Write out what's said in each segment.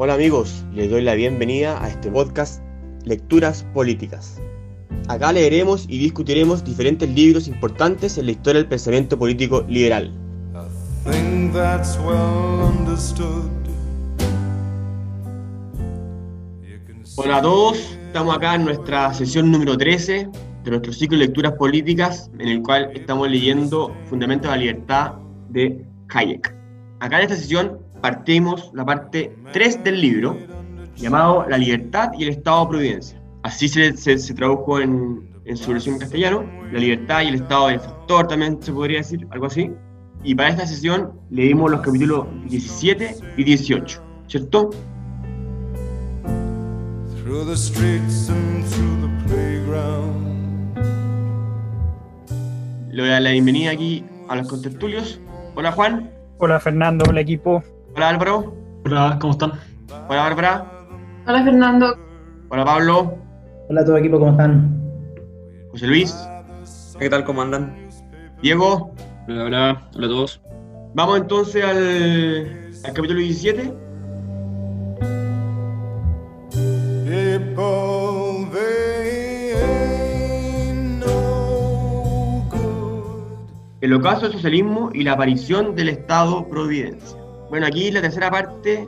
Hola amigos, les doy la bienvenida a este podcast Lecturas Políticas. Acá leeremos y discutiremos diferentes libros importantes en la historia del pensamiento político liberal. Hola a todos, estamos acá en nuestra sesión número 13 de nuestro ciclo de lecturas políticas, en el cual estamos leyendo Fundamentos de la Libertad de Hayek. Acá en esta sesión partimos la parte 3 del libro, llamado La libertad y el Estado de Providencia. Así se, se, tradujo en, en, su versión en castellano, La libertad y el Estado del factor, también se podría decir, algo así. Y para esta sesión leímos los capítulos 17 y 18, ¿cierto? Le doy la bienvenida aquí a los contertulios. Hola Juan. Hola Fernando, hola equipo. Hola Álvaro. Hola, ¿cómo están? Hola Bárbara. Hola Fernando. Hola Pablo. Hola a todo equipo, ¿cómo están? José Luis. ¿Qué tal? ¿Cómo andan? Diego. Hola, hola, hola a todos. Vamos entonces al, al capítulo 17. El ocaso del socialismo y la aparición del Estado-Providencia. Bueno, aquí la tercera parte,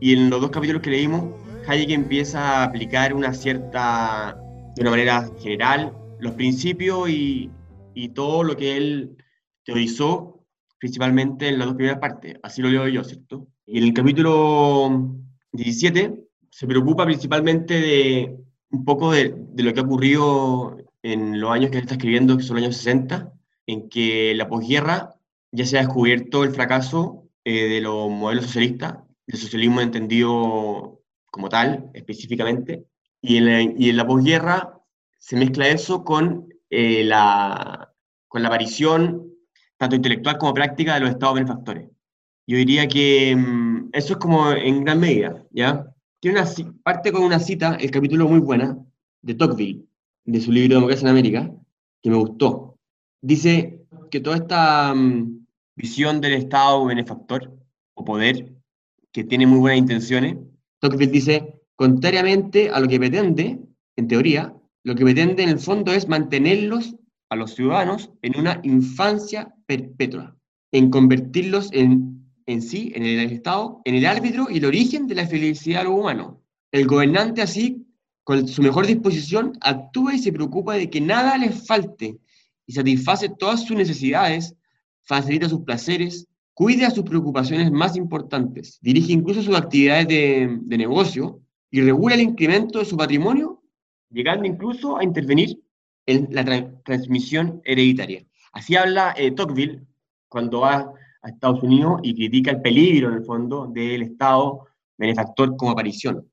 y en los dos capítulos que leímos, Hayek empieza a aplicar una cierta, de una manera general, los principios y, y todo lo que él teorizó, principalmente en las dos primeras partes. Así lo leo yo, ¿cierto? Y en el capítulo 17 se preocupa principalmente de un poco de, de lo que ha ocurrido en los años que él está escribiendo, que son los años 60, en que la posguerra ya se ha descubierto el fracaso eh, de los modelos socialistas, el socialismo entendido como tal, específicamente, y en la, y en la posguerra se mezcla eso con, eh, la, con la aparición, tanto intelectual como práctica, de los estados benefactores. Yo diría que mm, eso es como en gran medida, ¿ya? Tiene una, parte con una cita, el capítulo muy buena, de Tocqueville, de su libro Democracia en América, que me gustó, dice que toda esta um, visión del Estado benefactor o poder, que tiene muy buenas intenciones, Tocqueville dice, contrariamente a lo que pretende, en teoría, lo que pretende en el fondo es mantenerlos a los ciudadanos en una infancia perpetua, en convertirlos en, en sí, en el Estado, en el árbitro y el origen de la felicidad de los humanos. El gobernante así, con su mejor disposición, actúa y se preocupa de que nada les falte y satisface todas sus necesidades, facilita sus placeres, cuida sus preocupaciones más importantes, dirige incluso sus actividades de, de negocio y regula el incremento de su patrimonio, llegando incluso a intervenir en la tra transmisión hereditaria. Así habla eh, Tocqueville cuando va a Estados Unidos y critica el peligro, en el fondo, del Estado benefactor como aparición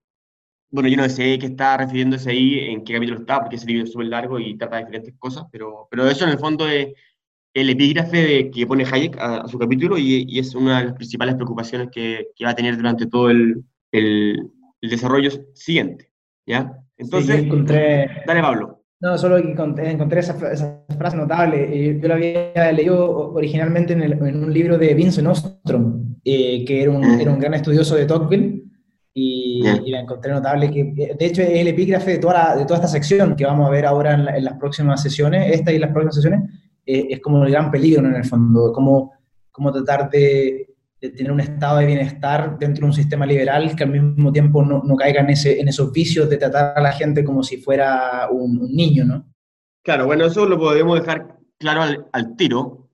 bueno, yo no sé qué está refiriéndose ahí, en qué capítulo está, porque ese libro es súper largo y trata de diferentes cosas, pero, pero eso en el fondo es el epígrafe de, que pone Hayek a, su capítulo y, y, es una de las principales preocupaciones que, que va a tener durante todo el, el, el desarrollo siguiente. ¿Ya? Entonces, sí, encontré... dale Pablo. No, solo encontré, encontré esa, esa, frase notable. Eh, yo la había leído originalmente en, el, en un libro de Vincent Ostrom, eh, que era un, mm. era un gran estudioso de Tocqueville, y, y, la encontré notable, que de hecho es el epígrafe de toda, la, de toda esta sección que vamos a ver ahora en, la, en las próximas sesiones, esta y las próximas sesiones, eh, es como el gran peligro en el fondo, cómo, cómo tratar de, de, tener un estado de bienestar dentro de un sistema liberal que al mismo tiempo no, no caiga en, ese, en esos vicios de tratar a la gente como si fuera un, un niño, ¿no? Claro, bueno, eso lo podemos dejar claro al, al tiro.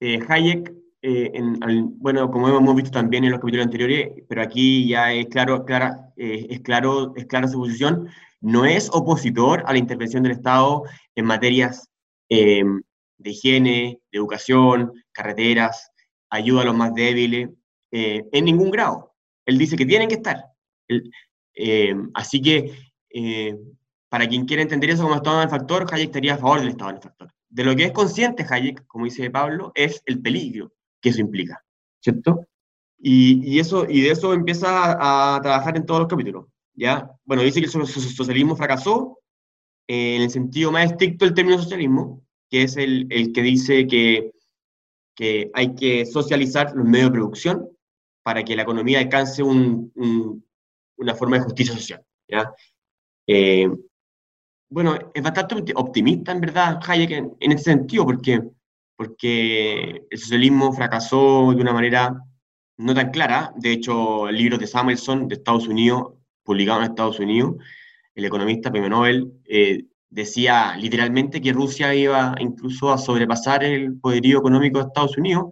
Eh, Hayek eh, en, bueno, como hemos visto también en los capítulos anteriores, pero aquí ya es claro, clara, eh, es claro, es clara su posición, no es opositor a la intervención del Estado en materias eh, de higiene, de educación, carreteras, ayuda a los más débiles, eh, en ningún grado. Él dice que tienen que estar. Él, así que, para quien quiera entender eso como Estado factor, Hayek estaría a favor del Estado factor. De lo que es consciente Hayek, como dice Pablo, es el peligro que eso implica, ¿cierto? Y, eso, y de eso empieza a, a, trabajar en todos los capítulos, ¿ya? Bueno, dice que el socialismo fracasó eh, en el sentido más estricto del término socialismo, que es el, el que dice que, que, hay que socializar los medios de producción para que la economía alcance un, un, una forma de justicia social. ¿ya? Eh, bueno, es bastante optimista en verdad Hayek en, en ese sentido, porque, porque el socialismo fracasó de una manera no tan clara. De hecho, el libro de Samuelson de Estados Unidos, publicado en Estados Unidos, el economista premio Nobel, eh, decía literalmente que Rusia iba incluso a sobrepasar el poderío económico de Estados Unidos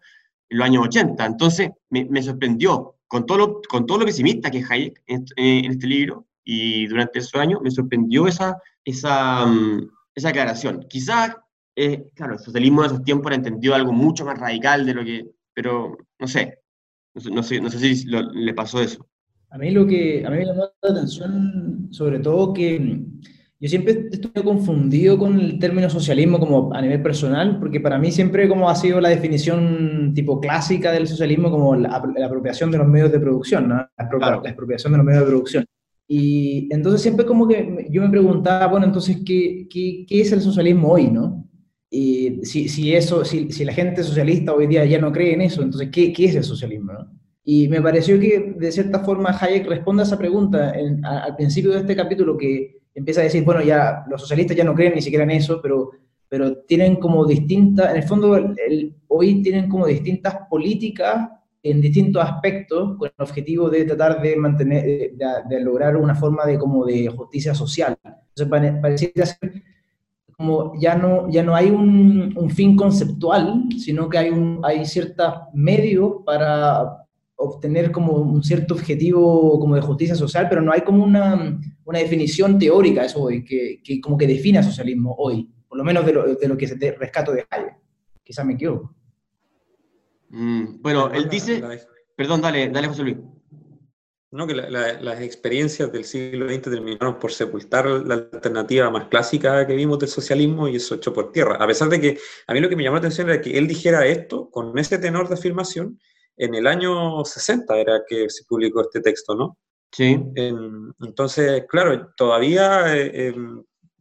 en los años 80. Entonces, me, me sorprendió, con todo, lo, con todo lo pesimista que es Hayek en, en, este libro, y durante esos años me sorprendió esa, esa, um, esa aclaración. Quizás, eh, claro, el socialismo de esos tiempos era entendido algo mucho más radical de lo que, pero no sé, no sé, no sé si lo, le pasó eso. A mí lo que a mí me llamó la atención, sobre todo que yo siempre estoy confundido con el término socialismo como a nivel personal, porque para mí siempre como ha sido la definición tipo clásica del socialismo como la, la apropiación de los medios de producción, ¿no? la, claro. la, expropiación de los medios de producción. Y entonces siempre como que yo me preguntaba, bueno, entonces, ¿qué, qué, qué es el socialismo hoy, no? Y si, si eso, si, si, la gente socialista hoy día ya no cree en eso, entonces, ¿qué, qué es el socialismo? ¿no? Y me pareció que de cierta forma Hayek responde a esa pregunta en, a, al principio de este capítulo que empieza a decir, bueno, ya los socialistas ya no creen ni siquiera en eso, pero, pero tienen como distintas, en el fondo el, el, hoy tienen como distintas políticas en distintos aspectos con el objetivo de tratar de mantener, de, de lograr una forma de como de justicia social. Entonces pareciera ser como ya no, ya no hay un, un, fin conceptual, sino que hay, un, hay ciertos medios para obtener como un cierto objetivo como de justicia social, pero no hay como una, una definición teórica eso hoy, que, que, como que define el socialismo hoy, por lo menos de lo, de lo que se rescato de Hayek. Quizás me equivoco. Mm, bueno, él dice... Perdón, dale, dale José Luis. No, que la, la, las experiencias del siglo XX terminaron por sepultar la alternativa más clásica que vimos del socialismo y eso echó por tierra. A pesar de que a mí lo que me llamó la atención era que él dijera esto con ese tenor de afirmación en el año 60 era que se publicó este texto, ¿no? Sí. En, entonces, claro, todavía eh,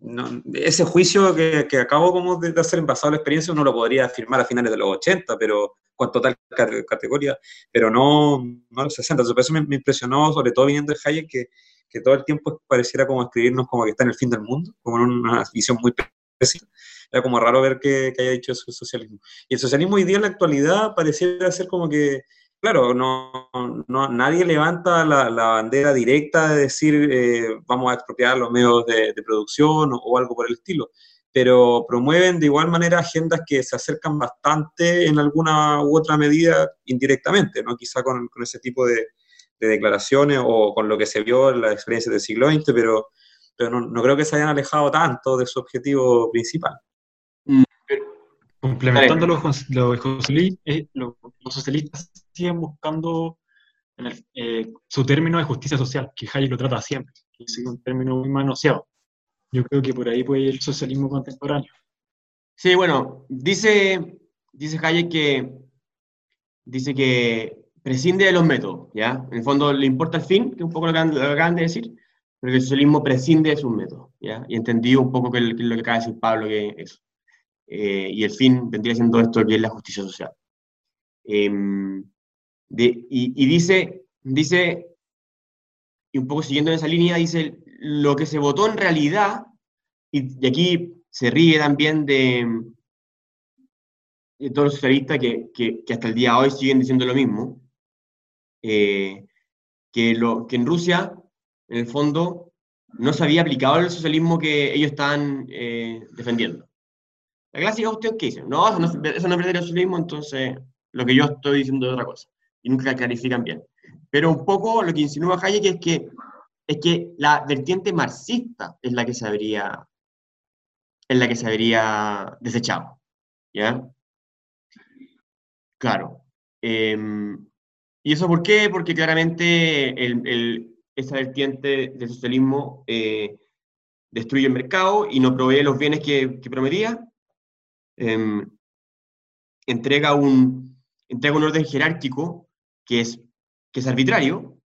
no, ese juicio que, que, acabo como de hacer en basado en la experiencia uno lo podría afirmar a finales de los 80, pero cuanto tal categoría, pero no, no a los 60. Entonces, por eso me, me, impresionó, sobre todo viniendo de Hayek, que, que todo el tiempo pareciera como escribirnos como que está en el fin del mundo, como en una visión muy precisa. Era como raro ver que, que haya dicho eso el socialismo. Y el socialismo hoy día en la actualidad pareciera ser como que claro, no, no, nadie levanta la, la, bandera directa de decir eh, vamos a expropiar los medios de, de producción o, algo por el estilo, pero promueven de igual manera agendas que se acercan bastante en alguna u otra medida indirectamente, ¿no? quizá con, ese tipo de, de, declaraciones o con lo que se vio en la experiencia del siglo XX, pero, pero no, no creo que se hayan alejado tanto de su objetivo principal. Complementando lo, lo de José Luis, eh, lo, los socialistas siguen buscando el, eh, su término de justicia social, que Hayek lo trata siempre, que es un término muy manoseado. Yo creo que por ahí puede ir el socialismo contemporáneo. Sí, bueno, dice, dice Hayek que, dice que prescinde de los métodos, ¿ya? En el fondo le importa el fin, que es un poco lo que, lo que acaban de decir, pero el socialismo prescinde de sus métodos, ¿ya? Y entendí un poco que, que lo que acaba de decir Pablo, que es eh, y el fin vendría siendo esto que es la justicia social. De, y, dice, dice, y un poco siguiendo en esa línea, dice, lo que se votó en realidad, y, y aquí se ríe también de, todos los socialistas que, que, que, hasta el día de hoy siguen diciendo lo mismo, eh, que, lo, que en Rusia, en el fondo, no se había aplicado el socialismo que ellos estaban eh, defendiendo. La clásica cuestión que dicen, no, eso no, eso no es verdadero socialismo, entonces lo que yo estoy diciendo es otra cosa. Y nunca clarifican bien. Pero un poco lo que insinúa Hayek es que, es que la vertiente marxista es la que se habría, es la que se habría desechado. ¿Ya? Claro. Eh, ¿Y eso por qué? Porque claramente el, esa vertiente del socialismo eh, destruye el mercado y no provee los bienes que, que prometía eh, entrega, un, entrega un orden jerárquico que es, que es arbitrario,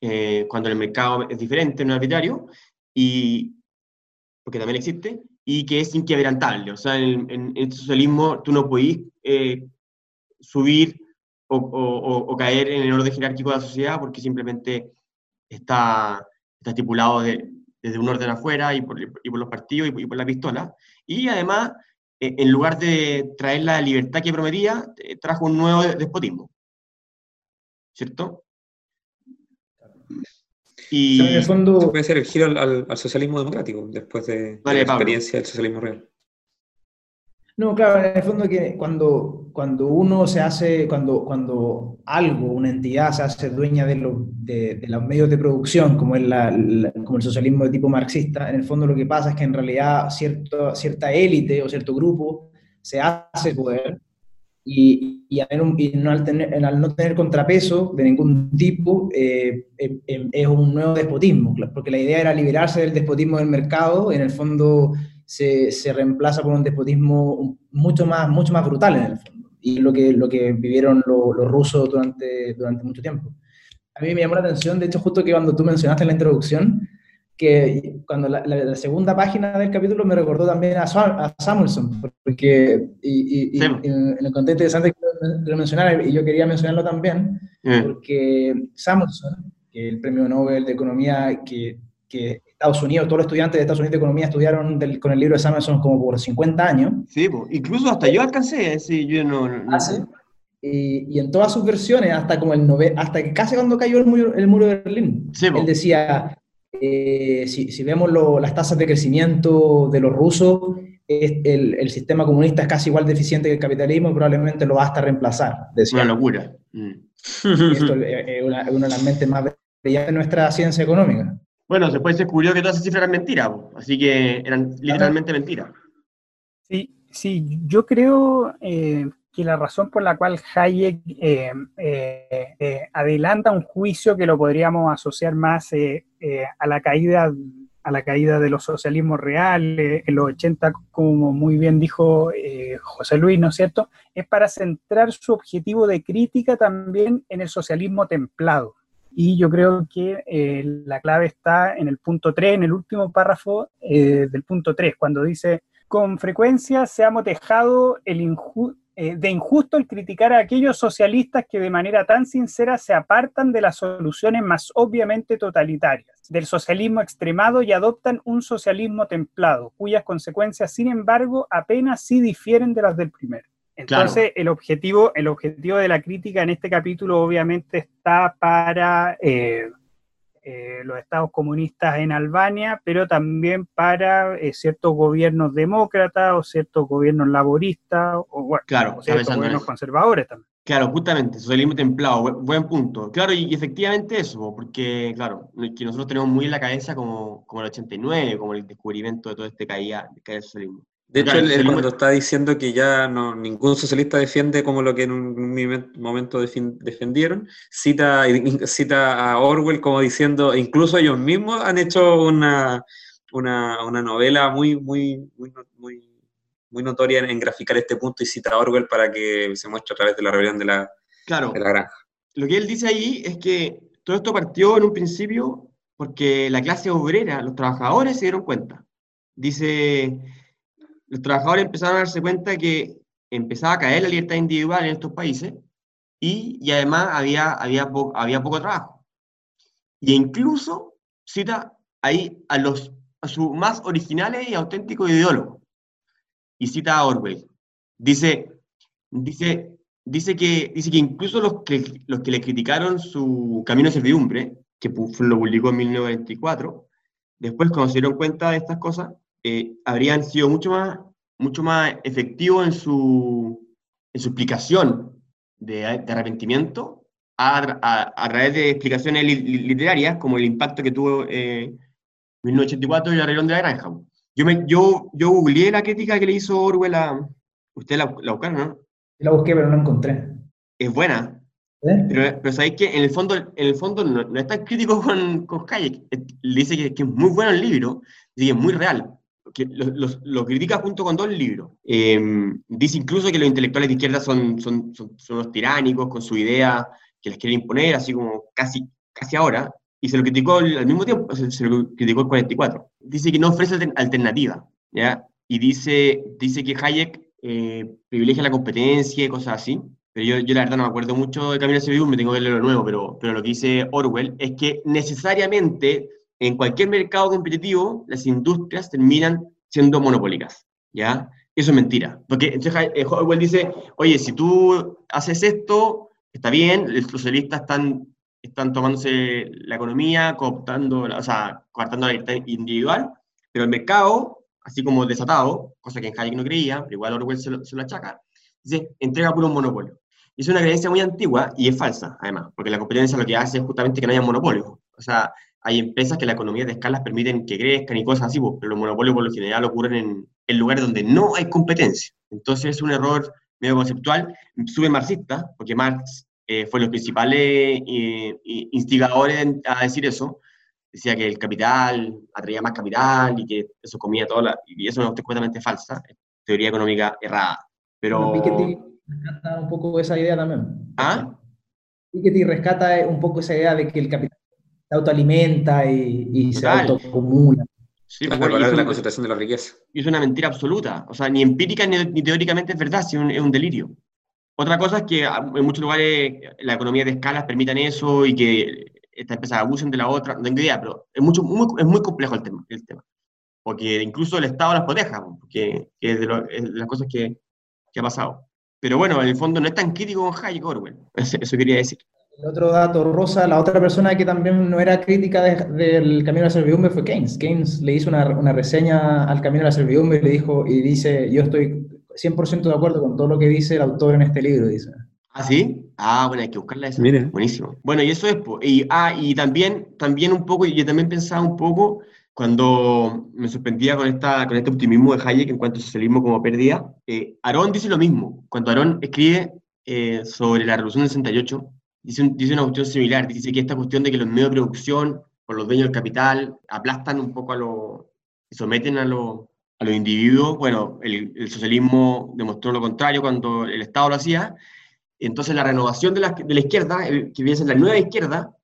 eh, cuando el mercado es diferente, no es arbitrario, y, porque también existe, y que es inquebrantable. O sea, en, el socialismo tú no podís eh, subir o, caer en el orden jerárquico de la sociedad porque simplemente está, está estipulado desde un orden afuera y por, los partidos y por, la pistola. Y además, e, en lugar de traer la libertad que prometía, eh, trajo un nuevo despotismo. ¿Cierto? Y en el fondo... puede ser el giro al, socialismo democrático después de, la experiencia del socialismo real. No, claro, en el fondo que cuando, cuando uno se hace, cuando, cuando algo, una entidad se hace dueña de, de, los medios de producción, como, es la, como el socialismo de tipo marxista, en el fondo lo que pasa es que en realidad cierto, cierta élite o cierto grupo se hace poder y, y, no al, tener, al, no tener contrapeso de ningún tipo eh, em, em, es un nuevo despotismo, porque la idea era liberarse del despotismo del mercado, en el fondo se, se reemplaza por un despotismo mucho más, mucho más brutal en el fondo, y lo que, lo que vivieron los rusos durante, durante mucho tiempo. A mí me llamó la atención, de hecho, justo que cuando tú mencionaste en la introducción, que cuando la, segunda página del capítulo me recordó también a, a Samuelson, porque y, y, en el contexto interesante que lo mencionar, y yo quería mencionarlo también, porque Samuelson, que el premio Nobel de Economía que, que, Estados Unidos, todos los estudiantes de Estados Unidos de Economía estudiaron con el libro de Samuelson como por 50 años. Sí, incluso hasta yo alcancé, sí, yo no... no, ¿Ah, sí? Y, y, en todas sus versiones, hasta como el nove, hasta que casi cuando cayó el muro, el muro de Berlín, él decía, eh, si, vemos las tasas de crecimiento de los rusos, el, sistema comunista es casi igual deficiente que el capitalismo, probablemente lo va hasta reemplazar. Una locura. Mm. esto es una, de las mentes más brillantes de nuestra ciencia económica. Bueno, después se descubrió que todas esas cifras eran mentiras, así que eran literalmente mentiras. Sí, sí, yo creo eh, que la razón por la cual Hayek eh, eh, eh, adelanta un juicio que lo podríamos asociar más a la caída a la caída de los socialismos reales en los 80, como muy bien dijo José Luis, ¿no es cierto? Es para centrar su objetivo de crítica también en el socialismo templado. Y yo creo que la clave está en el punto 3, en el último párrafo del punto 3, cuando dice, con frecuencia se ha motejado el, injusto eh, de injusto el criticar a aquellos socialistas que de manera tan sincera se apartan de las soluciones más obviamente totalitarias, del socialismo extremado y adoptan un socialismo templado, cuyas consecuencias, sin embargo, apenas sí difieren de las del primero. Entonces, el, objetivo, el objetivo de la crítica en este capítulo obviamente está para eh, eh, los estados comunistas en Albania, pero también para eh, ciertos gobiernos demócratas o ciertos gobiernos laboristas o, bueno, claro, ciertos gobiernos conservadores también. Claro, justamente, socialismo templado, buen, punto. Claro, y, efectivamente eso, porque, claro, que nosotros tenemos muy en la cabeza como, como el 89, como el descubrimiento de todo este caída, del socialismo. De hecho, él, cuando está diciendo que ya no, ningún socialista defiende como lo que en un momento defendieron, cita, cita a Orwell como diciendo, incluso ellos mismos han hecho una, una, una novela muy, muy, muy, muy, notoria en, graficar este punto y cita a Orwell para que se muestre a través de la rebelión de la, claro, de la granja. Lo que él dice ahí es que todo esto partió en un principio porque la clase obrera, los trabajadores se dieron cuenta. Dice los trabajadores empezaron a darse cuenta que empezaba a caer la libertad individual en estos países y, y además había, había, había poco trabajo. Y incluso cita ahí a, los, a sus más originales y auténticos ideólogos. Y cita a Orwell. Dice, dice, dice, que, dice que incluso los que, los que le criticaron su camino de servidumbre, que lo publicó en 1924, después cuando se dieron cuenta de estas cosas, eh, habrían sido mucho más, mucho más efectivos en su, en su explicación de, arrepentimiento a, a, través de explicaciones literarias, como el impacto que tuvo eh, 1984 y la rebelión de la granja. Yo, me, yo, yo googleé la crítica que le hizo Orwell a... Usted la, la buscaron, ¿no? La busqué, pero no la encontré. Es buena. ¿Eh? Pero, pero sabéis que en el fondo, en el fondo no, no es tan crítico con, con Hayek. Le dice que, que, es muy bueno el libro y que es muy real que lo, critica junto con dos libros. Em, dice incluso que los intelectuales de izquierda son, son, son, los tiránicos con su idea que les quieren imponer, así como casi, casi ahora, y se lo criticó al, mismo tiempo, se, lo criticó el 44. Dice que no ofrece alternativa, ¿ya? Y dice, dice que Hayek eh, privilegia la competencia y cosas así. pero yo, yo la verdad no me acuerdo mucho de Camino hacia me tengo que leer lo nuevo, pero, pero lo que dice Orwell es que necesariamente en cualquier mercado competitivo las industrias terminan siendo monopólicas, ¿ya? Eso es mentira, porque entonces eh, Orwell dice, oye, si tú haces esto, está bien, los socialistas están, están tomándose la economía, cooptando, o sea, coartando la libertad individual, pero el mercado, así como desatado, cosa que en Hayek no creía, pero igual Orwell se lo, se lo achaca, dice, entrega puro un monopolio. Es una creencia muy antigua y es falsa, además, porque la competencia lo que hace es justamente que no haya monopolio. O sea, hay empresas que la economía de escalas permiten que crezcan y cosas así, pero los monopolios por lo general ocurren en, en lugares donde no hay competencia. Entonces es un error medio conceptual, sube marxista, porque Marx eh, fue los principales eh, instigadores a decir eso. Decía que el capital atraía más capital y que eso comía toda la... Y eso es completamente falsa, teoría económica errada. Pero... Piketty rescata un poco esa idea también. ¿Ah? Piketty rescata un poco esa idea de que el capital se autoalimenta y, y se autoacumula. Sí, Para de la concentración de la riqueza. y es una mentira absoluta. O sea, ni empírica ni, ni teóricamente es verdad, sino un- es un delirio. Otra cosa es que en muchos lugares la economía de escalas permitan eso y que estas empresas abusen de la otra, no tengo idea, pero es, mucho, muy, es muy complejo el tema, el tema. Porque incluso el Estado las proteja, porque que es de, lo- es de las cosas que, que ha pasado. Pero bueno, en el fondo no es tan crítico con Hayek Orwell, eso, eso quería decir. El otro dato, Rosa, la otra persona que también no era crítica de- del Camino a la Servidumbre fue Keynes. Keynes le hizo una, una reseña al Camino a la Servidumbre y le dijo, y dice, yo estoy 100% de acuerdo con todo lo que dice el autor en este libro, dice. ¿Ah, sí? Ah, bueno, hay que buscarla esa. Mire. Buenísimo. Bueno, y eso es, y, ah, y también, también un poco, y yo también pensaba un poco, cuando me sorprendía con, esta, con este optimismo de Hayek en cuanto al socialismo como pérdida, eh, Aarón dice lo mismo. Cuando Aarón escribe eh, sobre la Revolución del 68, dice, un- dice una cuestión similar, dice que esta cuestión de que los medios de producción, por los dueños del capital, aplastan un poco a los, y someten a los, a los individuos, bueno, el, el socialismo demostró lo contrario cuando el Estado lo hacía, entonces la renovación de la, de la izquierda, el- que viene a ser la nueva izquierda,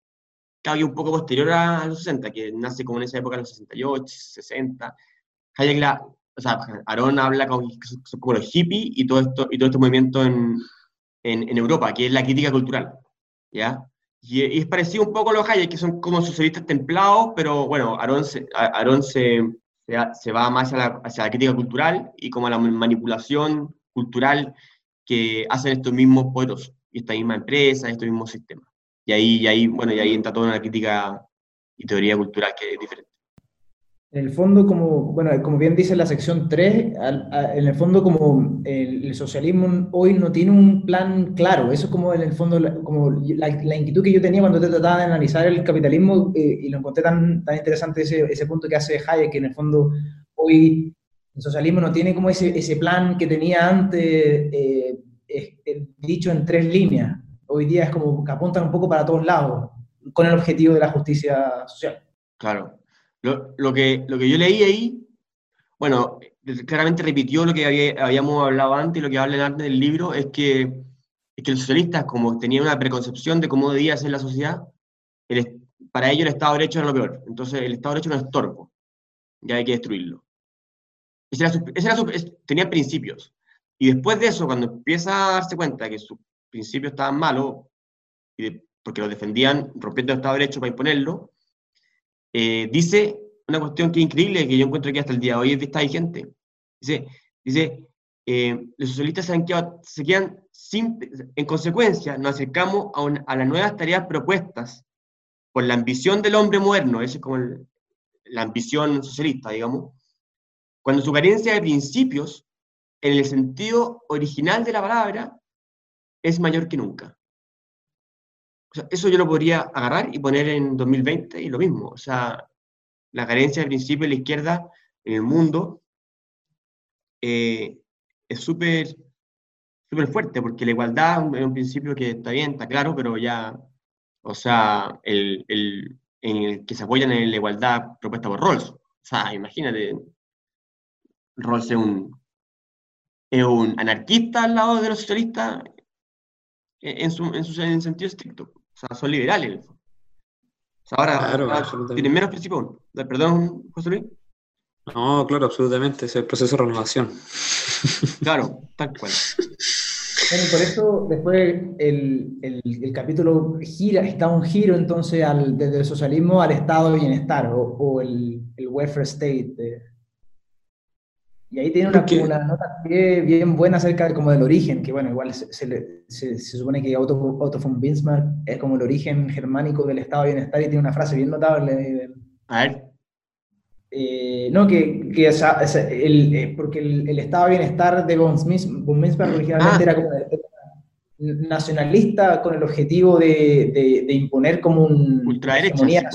cae un poco posterior a, a los 60, que nace como en esa época, en los 68, 60. Hayek, la, o sea, Aaron habla como, los hippies y todo, esto, y todo este movimiento en, en, en Europa, que es la crítica cultural, ¿ya? Y, y es parecido un poco a los Hayek, que son como socialistas templados, pero bueno, Aaron se, se, se, se va más hacia la, hacia la crítica cultural y como a la manipulación cultural que hacen estos mismos poderosos, y esta misma empresa, estos mismos sistemas. Y ahí, y ahí, bueno, y ahí entra toda una crítica y teoría cultural que es diferente. En el fondo, como, bueno, como bien dice la sección 3, al- a- en el fondo como el, el socialismo hoy no tiene un plan claro, eso es como en el fondo la, como la, la inquietud que yo tenía cuando te trataba de analizar el capitalismo eh, y lo encontré tan, tan interesante ese, ese punto que hace Hayek, que en el fondo hoy el socialismo no tiene como ese, ese plan que tenía antes eh, es dicho en tres líneas, hoy día es como que apuntan un poco para todos lados con el objetivo de la justicia social. Claro. Lo, lo que, lo que yo leí ahí, bueno, claramente repitió lo que había- habíamos hablado antes y lo que habla antes del libro, es que, es que los socialistas, como tenían una preconcepción de cómo debía ser la sociedad, el para ellos el Estado de Derecho era lo peor. Entonces, el Estado de Derecho era un estorbo, ya hay que destruirlo. Ese era su- ese era su- es- tenía principios. Y después de eso, cuando empieza a darse cuenta que sus principios estaban malos, porque los defendían rompiendo el Estado de Derecho para imponerlo, eh, dice una cuestión que es increíble, que yo encuentro que hasta el día de hoy está vigente. Dice, dice eh, los socialistas se, han quedado- se quedan sin, en consecuencia, nos acercamos a, un- a las nuevas tareas propuestas por la ambición del hombre moderno, esa es como el- la ambición socialista, digamos, cuando su carencia de principios, en el sentido original de la palabra, es mayor que nunca. Eso yo lo podría agarrar y poner en 2020 y lo mismo. O sea, la carencia de principios de la izquierda en el mundo eh, es súper súper fuerte, porque la igualdad es un, es un principio que está bien, está claro, pero ya, o sea, el, el- en el que se apoyan en la igualdad propuesta por Rawls. O sea, imagínate, Rawls es un, es un anarquista al lado de los socialistas en, su, en su en sentido estricto. O sea, son liberales. O sea, ahora, Claro, ahora tienen menos principios. aún. Perdón, José Luis. No, claro, absolutamente. Ese es el proceso de renovación. Claro, tal cual. Bueno, por eso después el, el, capítulo gira, está un giro entonces al, desde el socialismo al estado de bienestar o, o el, el, welfare state. Y ahí tiene una, una nota bien, buena acerca de, como del origen, que bueno, igual se, se, se, supone que Otto, Otto, von Bismarck es como el origen germánico del estado de bienestar y tiene una frase bien notable. A ver. Eh, no, que, que el, eh, porque el, estado de bienestar de von, Bismarck originalmente ah. era como nacionalista con el objetivo de, de, imponer como un ultraderecha.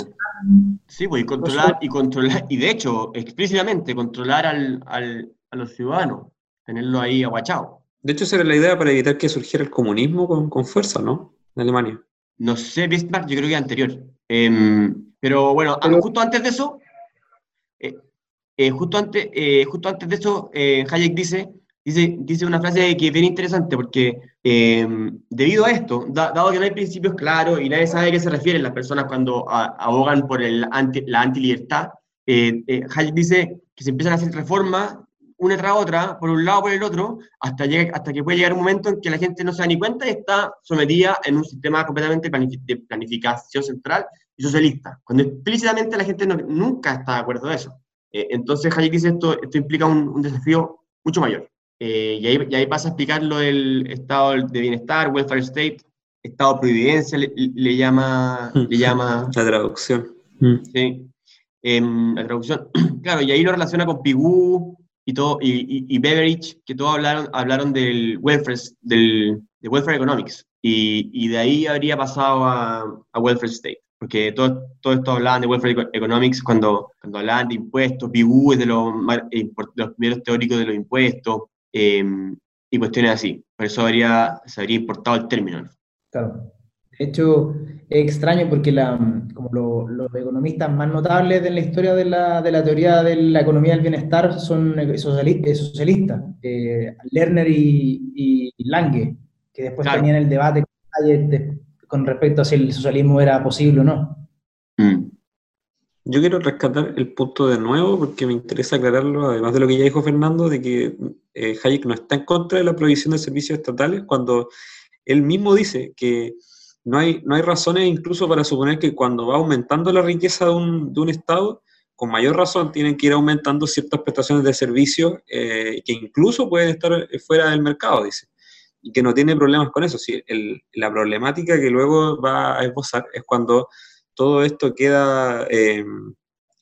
Sí, pues, y controlar, y controlar, y de hecho, explícitamente, controlar al, al, a los ciudadanos, tenerlo ahí aguachado. De hecho, esa era la idea para evitar que surgiera el comunismo con, con fuerza, ¿no? En Alemania. No sé, Bismarck, yo creo que anterior. Em, pero bueno, justo antes de eso, eh, eh, justo, antes, eh, justo antes de eso, Hayek dice, dice, dice una frase que es bien interesante porque debido a esto, dado que no hay principios claros y nadie sabe a qué se refieren las personas cuando abogan por el anti, la antilibertad, Hayek dice que se empiezan a hacer reformas una tras otra, por un lado por el otro, hasta, hasta que puede llegar un momento en que la gente no se da ni cuenta y está sometida en un sistema completamente de planificación central y socialista, cuando explícitamente la gente nunca está de acuerdo de eso. Eh, entonces Hayek dice esto, esto implica un, desafío mucho mayor. Eh, y, ahí, y, ahí, pasa a explicar lo del estado de bienestar, welfare state, estado de providencia, le, llama, le llama... La traducción. Sí, em, la traducción. claro, y ahí lo relaciona con Pigou y, todo, y, y, Beveridge, que todos hablaron, hablaron del welfare, del, de welfare economics, y, y, de ahí habría pasado a, a welfare state porque todo, todo esto hablaban de welfare economics cuando, cuando hablaban de impuestos, Pigou es de los, de los primeros teóricos de los impuestos, em, y cuestiones así. Por eso habría, se habría importado el término. Claro. De hecho, es extraño porque la, como los economistas más notables de la historia de la, de la, teoría de la economía del bienestar son socialistas, eh, Lerner y, y, Lange, que después tenían el debate con respecto a si el socialismo era posible o no. Mm. Yo quiero rescatar el punto de nuevo porque me interesa aclararlo, además de lo que ya dijo Fernando, de que eh, Hayek no está en contra de la provisión de servicios estatales cuando él mismo dice que no hay, no hay razones incluso para suponer que cuando va aumentando la riqueza de un, de un Estado, con mayor razón tienen que ir aumentando ciertas prestaciones de servicios eh, que incluso pueden estar fuera del mercado, dice y que no tiene problemas con eso. Sí, la problemática que luego va a esbozar es cuando todo esto queda eh,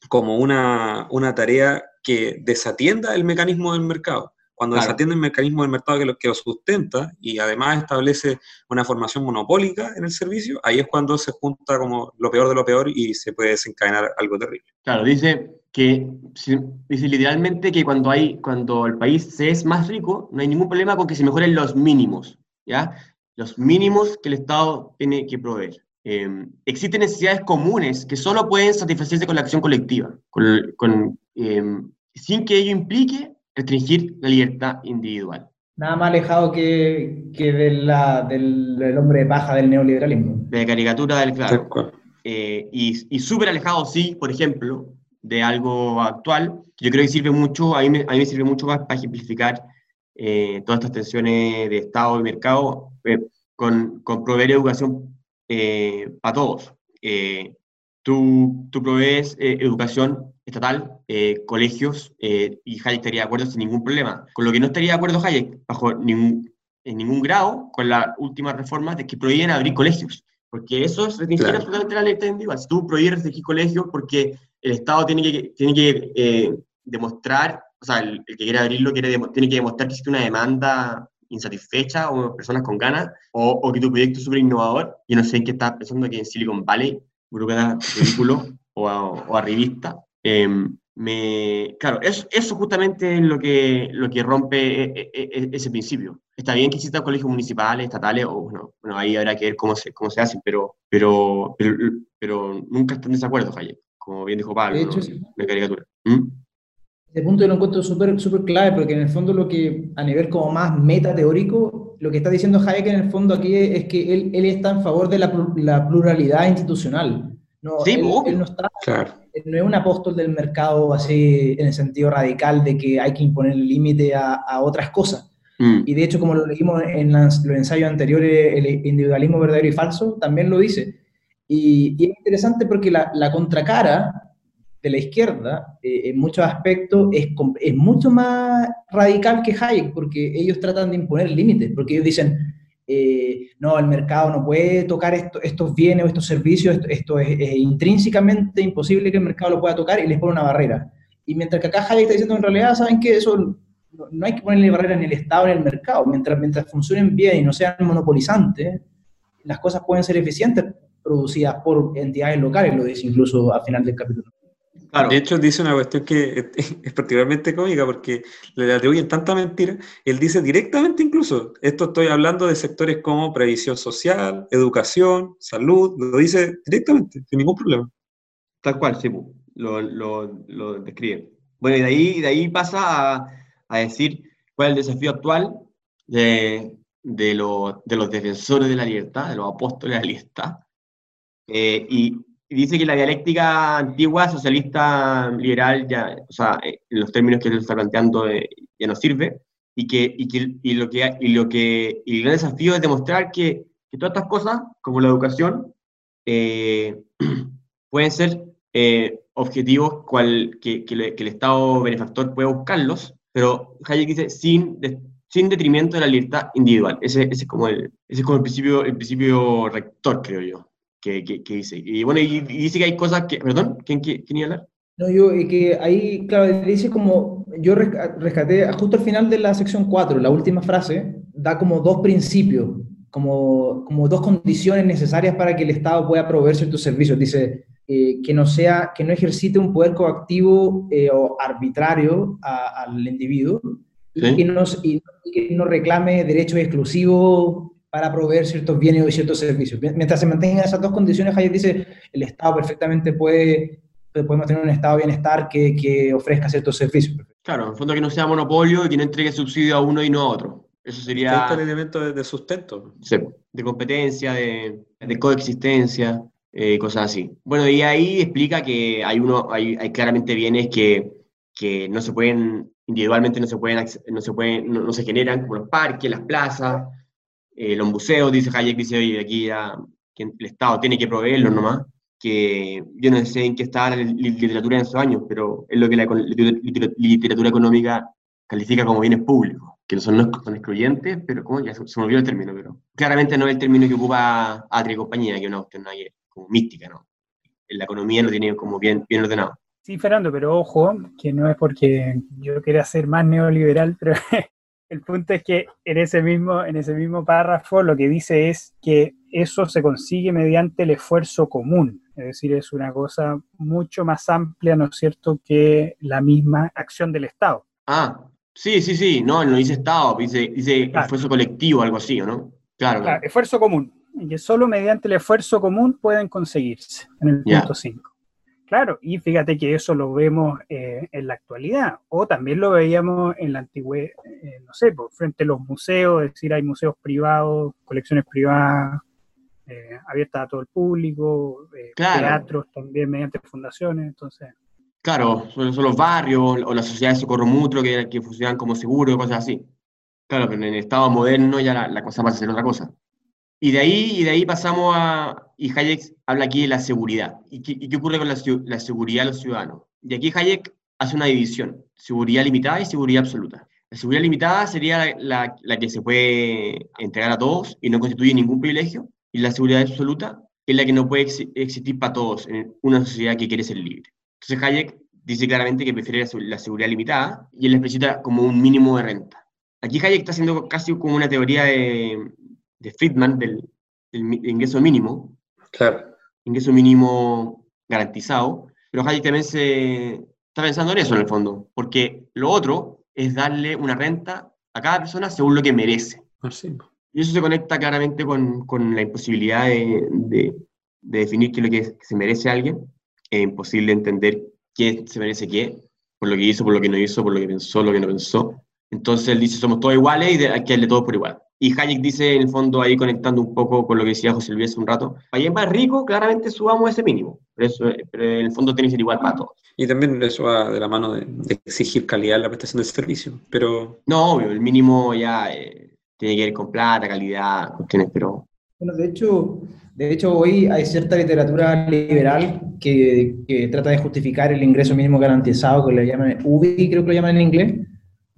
como una, una, tarea que desatienda el mecanismo del mercado. Cuando desatiende el mecanismo del mercado que lo, que lo sustenta y además establece una formación monopólica en el servicio, ahí es cuando se junta como lo peor de lo peor y se puede desencadenar algo terrible. Claro, dice que dice literalmente que cuando hay cuando el país se es más rico, no hay ningún problema con que se mejoren los mínimos, ¿ya? Los mínimos que el Estado tiene que proveer. Em, existen necesidades comunes que solo pueden satisfacerse con la acción colectiva, con, em, sin que ello implique restringir la libertad individual. Nada más alejado que, que de la, del, del, hombre de paja del neoliberalismo. De caricatura del claro. Eh, y y súper alejado, sí, por ejemplo, de algo actual, yo creo que sirve mucho, a mí me, a mí me sirve mucho más para ejemplificar eh, todas estas tensiones de Estado y mercado eh, con, con, proveer educación eh, para todos. tú, tú provees educación estatal, colegios, y Hayek estaría de acuerdo sin ningún problema. Con lo que no estaría de acuerdo Hayek, bajo ningún, en ningún grado, con la última reforma de que prohíben abrir colegios. Porque eso es restringir absolutamente la libertad individual. Si tú prohíbes restringir colegios porque el Estado tiene que, tiene que eh, demostrar, o sea, el, que quiere abrirlo quiere, tiene que demostrar que existe una demanda insatisfecha o personas con ganas, o, o que tu proyecto es súper innovador. Yo no sé en qué estás pensando que en Silicon Valley, burócrata ridículo o, a, o arribista. Em, me, claro, eso, eso justamente es lo que, lo que rompe e, e, e, ese principio. Está bien que existan colegios municipales, estatales, o bueno, bueno ahí habrá que ver cómo se, cómo se hacen, pero, pero, pero, pero nunca están en desacuerdo, Hayek como bien dijo Pablo, de hecho, caricatura. ¿Mm? Ese punto yo lo encuentro súper super clave, porque en el fondo lo que, a nivel como más meta teórico, lo que está diciendo Hayek en el fondo aquí es que él, él está en favor de la, la pluralidad institucional. No, sí, él, no está, no es un apóstol del mercado así en el sentido radical de que hay que imponer límite a, a, otras cosas, Mm. Y de hecho, como lo leímos en los ensayos anteriores, el individualismo verdadero y falso también lo dice. Y, es interesante porque la, contracara de la izquierda, eh, en muchos aspectos, es, es mucho más radical que Hayek, porque ellos tratan de imponer límites, porque ellos dicen, eh, no, el mercado no puede tocar estos bienes o estos servicios, esto, es, intrínsecamente imposible que el mercado lo pueda tocar y les pone una barrera. Y mientras que acá Hayek está diciendo en realidad, saben que eso no, hay que ponerle barrera en el Estado en el mercado, mientras, mientras funcionen bien y no sean monopolizantes, las cosas pueden ser eficientes producidas por entidades locales, lo dice incluso al final del capítulo. De hecho, dice una cuestión que es particularmente cómica porque le atribuyen tanta mentira. Él dice directamente incluso, esto estoy hablando de sectores como previsión social, educación, salud, lo dice directamente, sin ningún problema. Tal cual, sí, lo, lo, lo describe. Bueno, y de ahí, de ahí pasa a, a decir cuál es el desafío actual de, de, de, los defensores de la libertad, de los apóstoles de la libertad. Eh, y, dice que la dialéctica antigua, socialista, liberal, ya, o sea, eh, en los términos que él está planteando, eh, ya no sirve, y que, y que y lo que, y lo que y el gran desafío es demostrar que, que todas estas cosas, como la educación, pueden ser objetivos cual, que, que, el Estado benefactor puede buscarlos, pero Hayek dice sin, sin detrimento de la libertad individual. Ese, ese, es como el, ese es como el principio, el principio rector, creo yo, que, que, dice. Y bueno, y, dice que hay cosas que... Perdón, ¿quién, quién, quién iba a hablar? No, yo, que ahí, claro, dice como, yo rescaté, justo al final de la sección 4, la última frase, da como dos principios, como, como dos condiciones necesarias para que el Estado pueda proveer ciertos servicios. Dice, eh, que, no sea, que no ejercite un poder coactivo eh, o arbitrario al individuo y, que no, que no reclame derechos exclusivos para proveer ciertos bienes y ciertos servicios. Mientras se mantengan esas dos condiciones, Hayek dice, el Estado perfectamente puede, podemos tener un Estado de bienestar que, que ofrezca ciertos servicios. Claro, en el fondo que no sea monopolio y que no entregue subsidio a uno y no a otro. Eso sería... el elemento de, sustento. Sí, de competencia, de, de coexistencia. Eh, cosas así. Bueno, y ahí explica que hay, uno, hay, hay claramente bienes que, que, no se pueden, individualmente no se pueden, no se, pueden, no, se generan, como los parques, las plazas, eh, los museos, dice Hayek, dice, oye, aquí ya, que el Estado tiene que proveerlos nomás, que yo no sé en qué está la literatura en esos años, pero es lo que la literatura económica califica como bienes públicos, que no son, son excluyentes, pero ¿cómo? Ya se, me olvidó el término, pero claramente no es el término que ocupa Atria compañía, que una cuestión ayer mística, ¿no? La economía no tiene como bien, bien ordenado. Sí, Fernando, pero ojo, que no es porque yo quiera ser más neoliberal, pero el punto es que en ese mismo, en ese mismo párrafo lo que dice es que eso se consigue mediante el esfuerzo común, es decir, es una cosa mucho más amplia, ¿no es cierto?, que la misma acción del Estado. Ah, sí, sí, sí, no, no dice Estado, dice, dice esfuerzo colectivo, algo así, ¿no? Claro, claro, esfuerzo común y que solo mediante el esfuerzo común pueden conseguirse en el punto 5. Claro, y fíjate que eso lo vemos eh, en la actualidad, o también lo veíamos en la antigüedad, eh, no sé, por frente a los museos, es decir, hay museos privados, colecciones privadas eh, abiertas a todo el público, teatros también mediante fundaciones, entonces... Claro, son, los barrios o las sociedades de socorro mutuo que, que funcionan como seguro, cosas así. Claro, pero en el estado moderno ya la, la cosa pasa a ser otra cosa. Y de ahí, y de ahí pasamos a, y Hayek habla aquí de la seguridad. ¿Y qué, ocurre con la, la, seguridad de los ciudadanos? Y aquí Hayek hace una división, seguridad limitada y seguridad absoluta. La seguridad limitada sería la, la, que se puede entregar a todos y no constituye ningún privilegio. Y la seguridad absoluta es la que no puede existir para todos en una sociedad que quiere ser libre. Entonces Hayek dice claramente que prefiere la seguridad limitada y él la como un mínimo de renta. Aquí Hayek está haciendo casi como una teoría de, de Friedman del, ingreso mínimo. Claro. Ingreso mínimo garantizado. Pero Hayek también se está pensando en eso en el fondo, porque lo otro es darle una renta a cada persona según lo que merece. Ah, y eso se conecta claramente con, con la imposibilidad de, de, definir qué es lo que se merece a alguien. Es imposible entender qué se merece qué, por lo que hizo, por lo que no hizo, por lo que pensó, lo que no pensó. Entonces él dice, somos todos iguales y hay que darle todo por igual. Y Hayek dice, en el fondo, ahí conectando un poco con lo que decía José Luis hace un rato, para es más rico, claramente subamos ese mínimo, pero, eso, pero en el fondo tiene que ser igual para todos. Y también eso va de la mano de, de exigir calidad en la prestación de servicio, pero... No, obvio, el mínimo ya eh, tiene que ver con plata, calidad, cuestiones, pero... Bueno, de hecho, de hecho hoy hay cierta literatura liberal que, que trata de justificar el ingreso mínimo garantizado, que le llaman UBI, creo que lo llaman en inglés,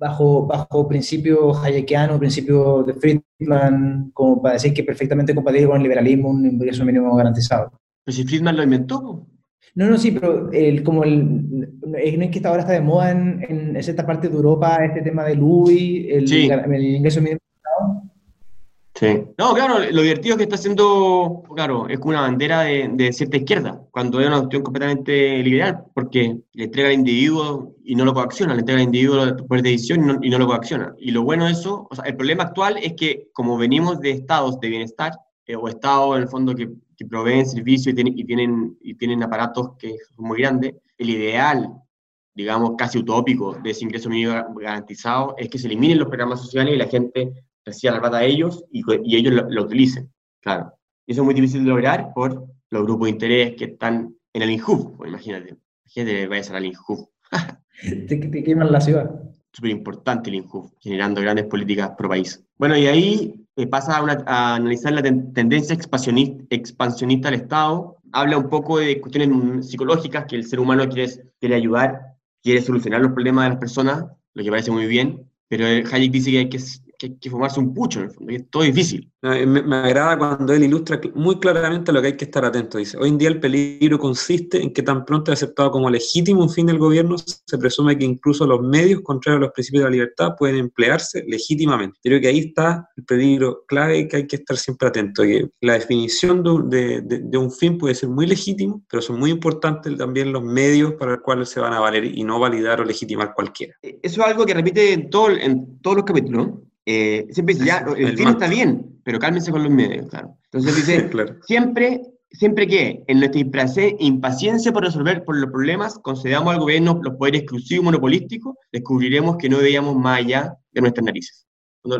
bajo, bajo principio hayekiano, principio de Friedman, como para decir que perfectamente compatible con el liberalismo un ingreso mínimo garantizado. Pero si Friedman lo inventó. No, no, sí, pero el, como el, no es que ahora está de moda en, en cierta parte de Europa este tema del UBI, el, Sí. el ingreso mínimo. No, claro, lo divertido es que está haciendo, claro, es como una bandera de, de cierta izquierda, cuando es una cuestión completamente liberal, porque le entrega al individuo y no lo coacciona, le entrega al individuo el poder de decisión y no, y no lo coacciona. Y lo bueno de eso, o sea, el problema actual es que como venimos de estados de bienestar, eh, o estados en el fondo que, que proveen servicios y tienen, y, tienen, y tienen aparatos que son muy grandes, el ideal, digamos, casi utópico de ese ingreso mínimo garantizado es que se eliminen los programas sociales y la gente reciba la plata a ellos y, y ellos lo, lo utilicen, claro. Y eso es muy difícil de lograr por los grupos de interés que están en el INJUF, pues imagínate, imagínate vayas al INJUF, Te, te queman la ciudad. súper importante el INJUF, generando grandes políticas pro país. Bueno, y ahí eh, pasa a, una- a analizar la ten- tendencia expansionista, expansionista del Estado, habla un poco de cuestiones psicológicas, que el ser humano quiere, quiere ayudar, quiere solucionar los problemas de las personas, lo que parece muy bien, pero Hayek dice que hay que, que hay que fumarse un pucho, en el fondo, que es todo difícil. Me, me agrada cuando él ilustra muy claramente lo que hay que estar atento. Dice, hoy en día el peligro consiste en que tan pronto es aceptado como legítimo un fin del gobierno, se presume que incluso los medios contrarios a los principios de la libertad pueden emplearse legítimamente. Creo que ahí está el peligro clave que hay que estar siempre atento, que la definición de, un- de- de- de un fin puede ser muy legítimo, pero son muy importantes también los medios para los cuales se van a valer y no validar o legitimar cualquiera. Eh, Eso es algo que repite en, todo, en todos los capítulos. Eh, siempre dice, ya, el, El mantra. está bien, pero cálmense con los medios, claro. Entonces dice, Claro. Siempre, siempre que en nuestra impaciencia por resolver por los problemas concedamos al gobierno los poderes exclusivos y monopolísticos, descubriremos que no veíamos más allá de nuestras narices. Muy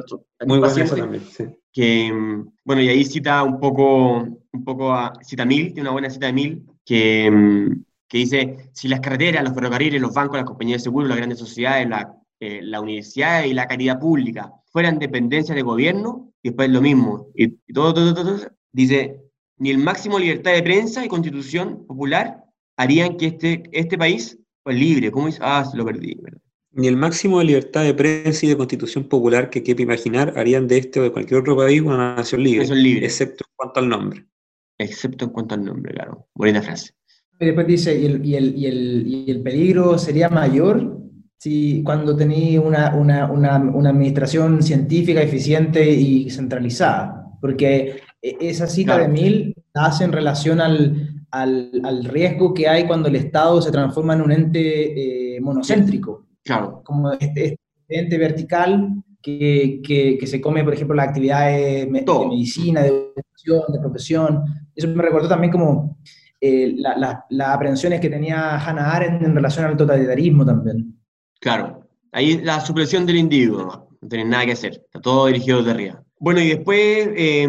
bueno eso también. sí. que, mm, bueno, y ahí cita un poco, un poco a, cita a Mill, tiene una buena cita de Mill, que, mm, que dice, si las carreteras, los ferrocarriles, los bancos, las compañías de seguro, las grandes sociedades, la, eh, la universidad y la caridad pública fueran dependencias de gobierno, y después lo mismo, y, y todo, todo, todo, todo, dice, ni el máximo libertad de prensa y constitución popular harían que este, este país pues, libre, ¿cómo dice? Ah, se lo perdí, ¿verdad? Ni el máximo de libertad de prensa y de constitución popular que quepa imaginar harían de este o de cualquier otro país una nación libre, Nación libre. excepto en cuanto al nombre. Excepto en cuanto al nombre, claro. Bonita frase. Y después dice, y el, y el, y el, y el peligro sería mayor si cuando tenía una, una, una, una administración científica eficiente y centralizada. Porque e- esa cita Claro. de Mill la hace en relación al, al, al riesgo que hay cuando el Estado se transforma en un ente eh, monocéntrico Claro, como este, este ente vertical que, que, que se come, por ejemplo, las actividades de Todo. medicina, de educación, de profesión. Eso me recordó también como eh, la- la- las aprehensiones que tenía Hannah Arendt en relación al totalitarismo también. Claro, ahí la supresión del individuo, no, tiene nada que hacer, está todo dirigido desde arriba. Bueno, y después eh,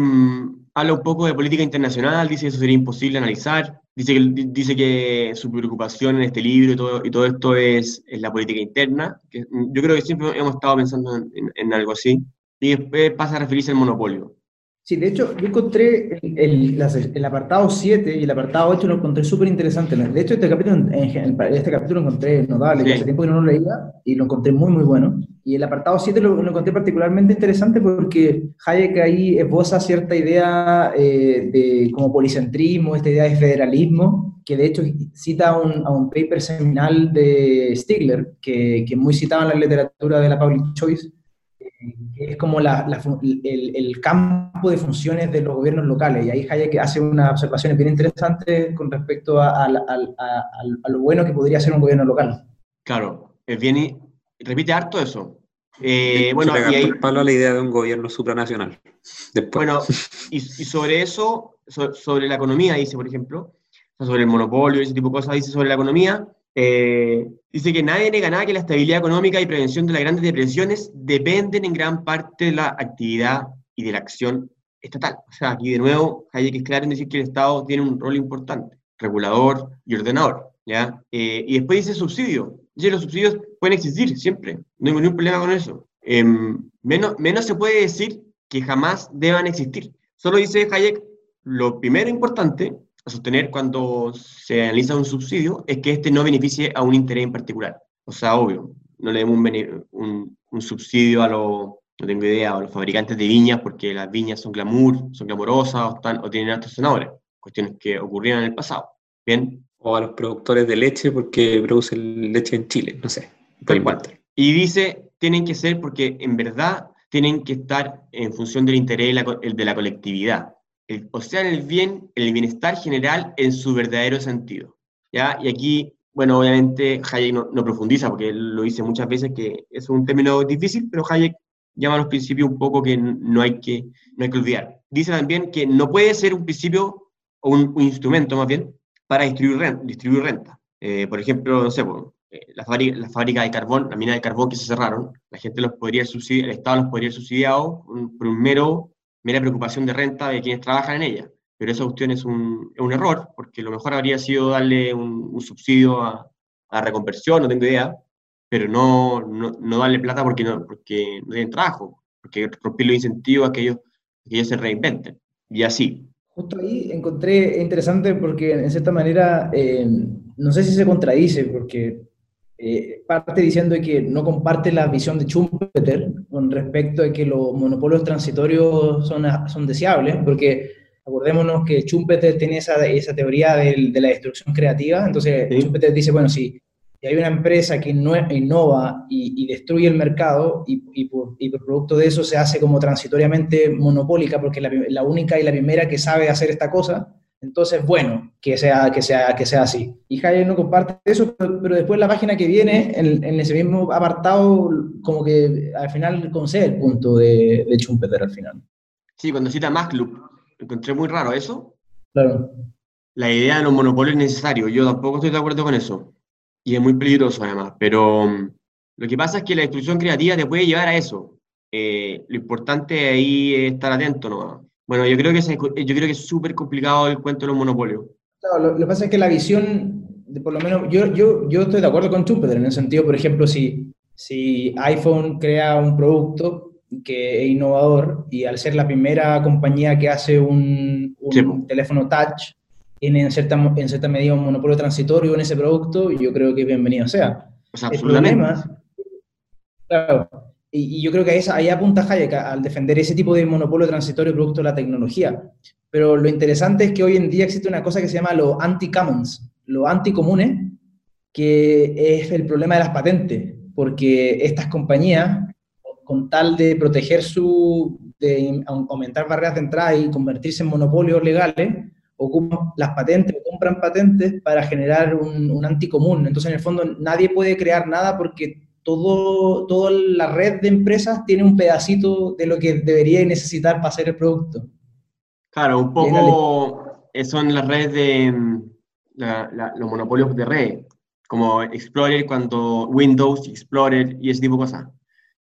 habla un poco de política internacional, dice que eso sería imposible analizar, dice que, di- dice que su preocupación en este libro y todo, y todo esto es, es la política interna, que mm, yo creo que siempre hemos estado pensando en, en- en algo así, y después pasa a referirse al monopolio. Sí, de hecho, yo encontré el, el- el apartado 7 y el apartado 8 lo encontré súper interesante. De hecho, este capítulo, en, este capítulo lo encontré notable, Sí. hace tiempo que no lo leía y lo encontré muy, muy bueno. Y el apartado 7 lo, lo encontré particularmente interesante porque Hayek ahí esboza cierta idea eh, de como policentrismo, esta idea de federalismo, que de hecho cita a un, a un paper seminal de Stigler, que, que es muy citado en la literatura de la public choice, que es como la- la el, el campo de funciones de los gobiernos locales. Y ahí Hayek hace unas observaciones bien interesantes con respecto a, a a- a lo bueno que podría ser un gobierno local. Claro, es bien, y- repite harto eso. Eh, bueno, y ahí, el palo a la idea de un gobierno supranacional. Después. Bueno, y, y sobre eso, so- sobre la economía, dice, por ejemplo, sobre el monopolio y ese tipo de cosas, dice sobre la economía, eh, dice que nadie nega nada que la estabilidad económica y prevención de las grandes depresiones dependen en gran parte de la actividad y de la acción estatal. O sea, aquí de nuevo Hayek es claro en decir que el Estado tiene un rol importante, regulador y ordenador. ¿ya? Eh, y después dice subsidio. Dice los subsidios pueden existir siempre, no hay ningún problema con eso. Em, menos, menos se puede decir que jamás deban existir. Solo dice Hayek, lo primero importante a sostener cuando se analiza un subsidio es que este no beneficie a un interés en particular. O sea, obvio, no le demos un, un, subsidio a los, no tengo idea, a los fabricantes de viñas porque las viñas son glamour, son glamorosas o, están, o tienen altos senadores, cuestiones que ocurrieron en el pasado. ¿Bien? O a los productores de leche porque producen leche en Chile, no sé. Y dice, tienen que ser porque en verdad tienen que estar en función del interés de la, de la colectividad. O sea, el bien, el bienestar general en su verdadero sentido. ¿ya? Y aquí, bueno, obviamente Hayek no, profundiza porque lo dice muchas veces que es un término difícil, pero Hayek llama a los principios un poco que no hay que, no hay que olvidar. Dice también que no puede ser un principio o un, instrumento más bien para distribuir renta. Distribuir renta. Eh, por ejemplo, no sé, eh, la, fábrica, la fábrica de carbón, la mina de carbón que se cerraron, la gente los podría subsidiar, el Estado los podría subsidiar por un mero, mera preocupación de renta de quienes trabajan en ella. Pero esa cuestión es un, un error, porque lo mejor habría sido darle un, subsidio a, a, reconversión, no tengo idea, pero no, no, no, darle plata porque no, porque no tienen trabajo, porque romper los incentivos a que ellos, que ellos se reinventen. Y así. Justo ahí encontré interesante porque en cierta manera, eh, no sé si se contradice, porque eh, parte diciendo que no comparte la visión de Schumpeter con respecto a que los monopolios transitorios son, son deseables, porque acordémonos que Schumpeter tiene esa, esa teoría de, de la destrucción creativa, entonces Schumpeter dice, bueno, si, hay una empresa que innova y, destruye el mercado y, y, por, y, por, producto de eso se hace como transitoriamente monopólica, porque es la, la única y la primera que sabe hacer esta cosa, entonces, bueno, que sea, que sea, que sea así. Y Hayek no comparte eso, pero, después la página que viene, en, ese mismo apartado, como que al final concede el punto de, de Schumpeter al final. Sí, cuando cita Club, encontré muy raro eso. Claro. La idea de los monopolios es necesario. Yo tampoco estoy de acuerdo con eso. Y es muy peligroso además. Pero mm, lo que pasa es que la destrucción creativa te puede llevar a eso. Eh, lo importante ahí es estar atento, ¿no? Bueno, yo creo que es, yo creo que es súper complicado el cuento de los monopolios. lo, que pasa es que la visión, de, por lo menos, yo, yo, yo estoy de acuerdo con Schumpeter en el sentido, por ejemplo, si, si iPhone crea un producto que es innovador y al ser la primera compañía que hace un, un teléfono touch, tiene en cierta, en cierta medida un monopolio transitorio en ese producto, yo creo que bienvenido sea. O sea, el problema, claro, y, yo creo que ahí, apunta Hayek al defender ese tipo de monopolio transitorio producto de la tecnología. Pero lo interesante es que hoy en día existe una cosa que se llama lo anti-commons, lo anticomunes, que es el problema de las patentes, porque estas compañías, con tal de proteger su, de aumentar barreras de entrada y convertirse en monopolios legales, ocupan las patentes compran patentes para generar un, un anticomún. Entonces, en el fondo, nadie puede crear nada porque todo, toda la red de empresas tiene un pedacito de lo que debería necesitar para hacer el producto. Claro, un poco son las redes de mm, los monopolios de red, como Explorer cuando Windows, Explorer y ese tipo de cosas.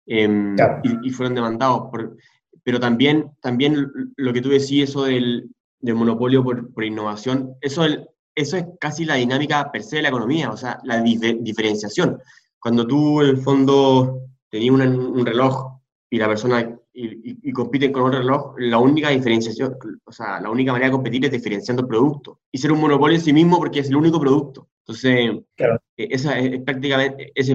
Em, y, fueron demandados. Por, pero también, también lo que tú decís, eso del, del monopolio por, por, innovación, eso, eso es casi la dinámica per se de la economía, o sea, la diferenciación cuando tú en el fondo tenías un, reloj y la persona y, compiten con otro reloj, la única diferenciación, o sea, la única manera de competir es diferenciando el producto y ser un monopolio en sí mismo porque es el único producto. Entonces, eh, esa es, prácticamente es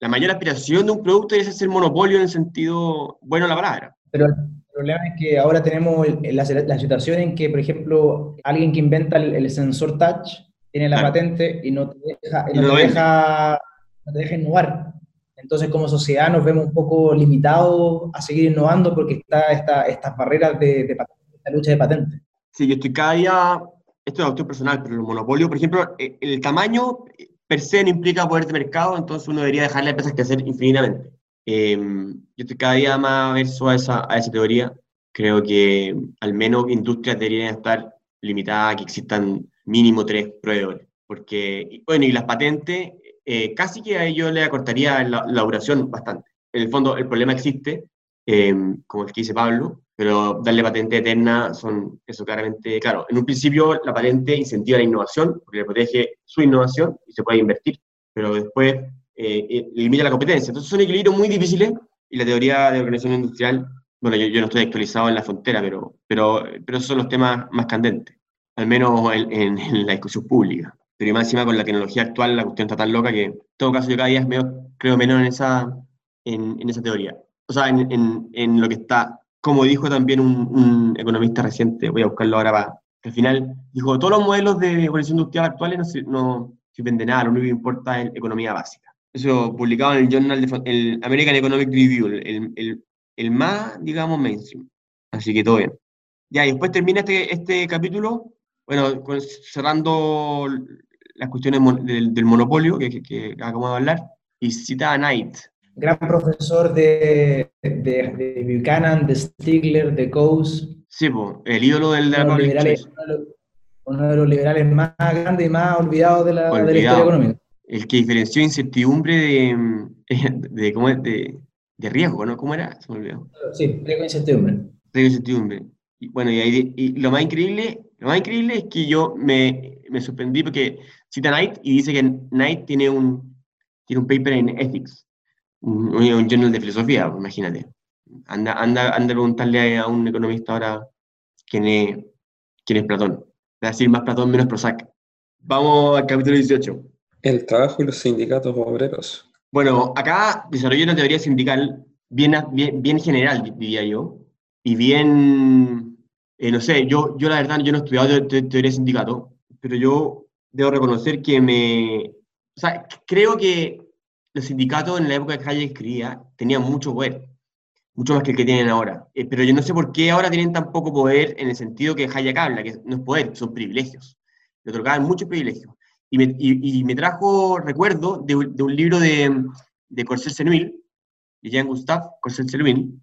la mayor aspiración de un producto es ser monopolio en el sentido bueno de la palabra. Pero el problema es que ahora tenemos la, situación en que, por ejemplo, alguien que inventa el, sensor touch tiene la patente y no te deja, y no te deja no te deja innovar. Entonces, como sociedad nos vemos un poco limitados a seguir innovando porque está esta, estas barreras de, de esta lucha de patentes. Sí, yo estoy cada día, esto es opción personal, pero el monopolio, por ejemplo, eh, el tamaño per se no implica poder de mercado, entonces uno debería dejarle a empresas que hacer infinitamente. Em, yo estoy cada día más verso a esa, a esa teoría. Creo que al menos industrias deberían estar limitadas a que existan mínimo tres proveedores. Porque, bueno, y las patentes eh, casi que a ello le acortaría la, duración bastante. En el fondo, el problema existe, eh, como el que dice Pablo, pero darle patente eterna son, eso claramente, claro, en un principio la patente incentiva la innovación, porque le protege su innovación y se puede invertir, pero después eh, limita la competencia. Entonces son equilibrios muy difíciles y la teoría de organización industrial, bueno, yo, yo no estoy actualizado en la frontera, pero, pero, pero esos son los temas más candentes, al menos en, en, la discusión pública. Pero más encima con la tecnología actual la cuestión está tan loca que en todo caso yo cada día creo menos en esa, en, en esa teoría. O sea, en, en, en, lo que está, como dijo también un, un, economista reciente, voy a buscarlo ahora para, que al final dijo, todos los modelos de organización industrial actuales no, no sirven de nada, lo único que importa es economía básica. Eso publicado en el Journal, de, el American Economic Review, el, el, el, más, digamos, mainstream. Así que todo bien. Ya, y después termina este, este capítulo, bueno, cerrando las cuestiones del, del monopolio que, que, que, acabamos de hablar, y cita a Knight. Gran profesor de, de, de Buchanan, de Stigler, de Coase. Sí, pues, el ídolo del, de la uno, liberales, uno de los liberales más grandes y más olvidados de la, Olvidado. de la historia económica el que diferenció incertidumbre de, de, ¿cómo es? de, de riesgo, ¿no? ¿Cómo era? Se me olvidó. Sí, riesgo e incertidumbre. Riesgo e incertidumbre. Y bueno, y, ahí, y lo, más increíble, lo más increíble es que yo me, me sorprendí porque cita Knight y dice que Knight tiene un, tiene un paper en Ethics, un, un journal de filosofía, imagínate. Anda, anda, anda a preguntarle a un economista ahora quién es, quién es Platón. Va a decir más Platón, menos Prozac. Vamos al capítulo 18. El trabajo y los sindicatos obreros. Bueno, acá desarrollé una teoría sindical bien, bien, bien general, diría yo, y bien, eh, no sé, yo, yo la verdad, yo no he estudiado te, te, teoría de sindicato, pero yo debo reconocer que me, o sea, creo que los sindicatos en la época que Hayek escribía tenían mucho poder, mucho más que el que tienen ahora, eh, pero yo no sé por qué ahora tienen tan poco poder en el sentido que Hayek habla, que no es poder, son privilegios, le otorgaban muchos privilegios y me, y, y me trajo recuerdo de, de, un libro de, de Corsel Senuil, de Jean-Gustave Corsel Senuil,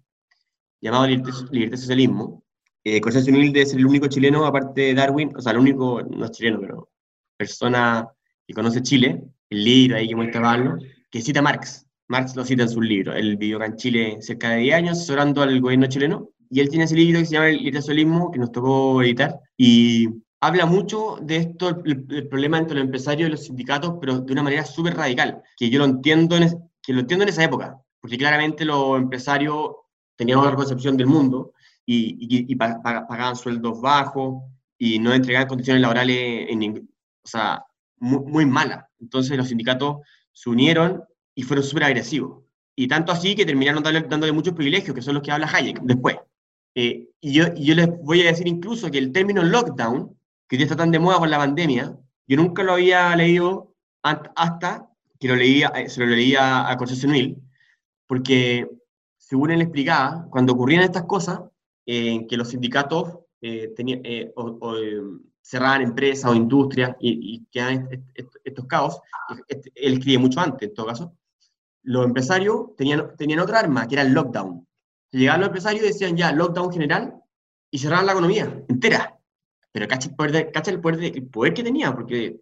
llamado Libertad Socialismo. Eh, Corsel Senuil es el único chileno, aparte de Darwin, o sea, el único, no es chileno, pero persona que conoce Chile, el libro ahí que muestra Pablo, que cita Marx. Marx lo cita en su libro. Él vivió acá en Chile cerca de 10 años asesorando al gobierno chileno, y él tiene ese libro que se llama Libertad y Socialismo, que nos tocó editar, y habla mucho de esto, el, el, problema entre los empresarios y los sindicatos, pero de una manera súper radical, que yo lo entiendo en, es, que lo entiendo en esa época, porque claramente los empresarios tenían otra concepción del mundo y, y, y pagaban sueldos bajos y no entregaban condiciones laborales, en, o sea, muy, muy malas. Entonces los sindicatos se unieron y fueron súper agresivos. Y tanto así que terminaron dándole, dándole, muchos privilegios, que son los que habla Hayek después. Eh, y, yo, y yo les voy a decir incluso que el término lockdown que ya está tan de moda con la pandemia, yo nunca lo había leído hasta que lo leía, eh, se lo leía a Concepción Mil, porque según él explicaba, cuando ocurrían estas cosas, eh, que los sindicatos eh, tenían, eh, o, o, cerraban empresas o industrias y, y quedaban est est estos caos, él escribe mucho antes en todo caso, los empresarios tenían, tenían otra arma, que era el lockdown. Llegaban los empresarios y decían ya, lockdown general, y cerraban la economía entera. Pero cacha el poder, de, cacha el poder, de, el poder que tenía, porque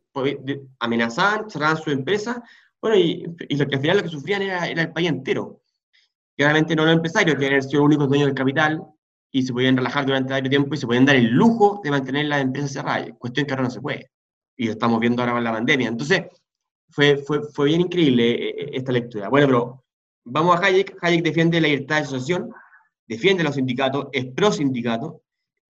amenazaban, cerraban su empresa, bueno, y, y, lo que al final lo que sufrían era, era el país entero. Claramente no los empresarios, que eran los únicos dueños del capital, y se podían relajar durante varios tiempo y se podían dar el lujo de mantener las empresas cerradas, cuestión que ahora no se puede. Y lo estamos viendo ahora con la pandemia. Entonces, fue, fue, fue bien increíble eh, eh, esta lectura. Bueno, pero vamos a Hayek. Hayek defiende la libertad de asociación, defiende los sindicatos, es pro sindicato,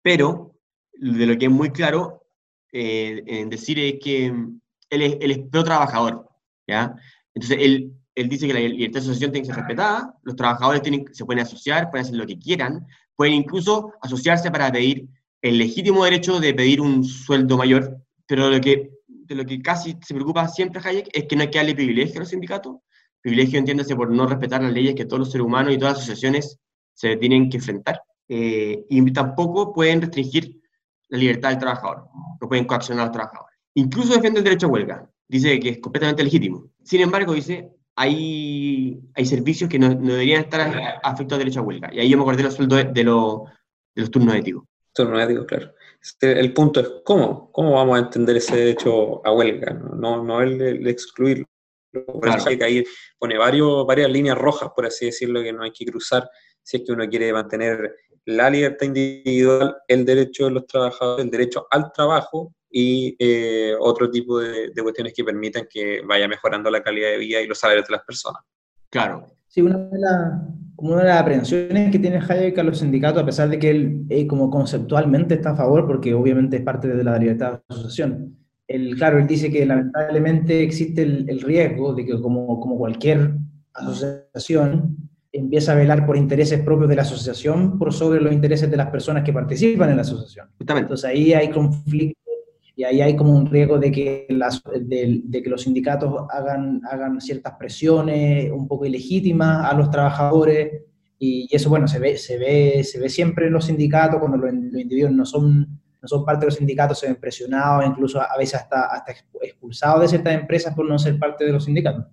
pero de lo que es muy claro eh, en decir es que él es, él es pro trabajador, ¿ya? Entonces, él, él dice que la libertad de asociación tiene que ser respetada, los trabajadores tienen, se pueden asociar, pueden hacer lo que quieran, pueden incluso asociarse para pedir el legítimo derecho de pedir un sueldo mayor, pero lo que, de lo que casi se preocupa siempre Hayek es que no hay que darle privilegio a los sindicatos, privilegio entiéndase por no respetar las leyes que todos los seres humanos y todas las asociaciones se tienen que enfrentar, eh, y tampoco pueden restringir la libertad del trabajador, no pueden coaccionar a los trabajadores. Incluso defiende el derecho a huelga, dice que es completamente legítimo. Sin embargo, dice, hay, hay servicios que no, no deberían estar afectados al derecho a huelga. Y ahí yo me acordé de los sueldos de, de, lo, de los turnos éticos. Turnos éticos, claro. Este, el punto es cómo, cómo vamos a entender ese derecho a huelga, no, no, el, el excluirlo. Por eso hay que ahí pone varios, varias líneas rojas, por así decirlo, que no hay que cruzar si es que uno quiere mantener la libertad individual, el derecho de los trabajadores, el derecho al trabajo y eh, otro tipo de, cuestiones que permitan que vaya mejorando la calidad de vida y los salarios de las personas. Claro. Sí, una de, una de las aprehensiones que tiene Hayek a los sindicatos, a pesar de que él eh, como conceptualmente está a favor, porque obviamente es parte de la libertad de asociación, el, claro, él dice que lamentablemente existe el, el riesgo de que como, como cualquier asociación, empieza a velar por intereses propios de la asociación por sobre los intereses de las personas que participan en la asociación. Entonces ahí hay conflicto y ahí hay como un riesgo de que, las, de, que los sindicatos hagan, hagan ciertas presiones un poco ilegítimas a los trabajadores y, eso, bueno, se ve, se, ve, se ve siempre en los sindicatos cuando los, individuos no son, no son parte de los sindicatos, se ven presionados, incluso a veces hasta, hasta expulsados de ciertas empresas por no ser parte de los sindicatos.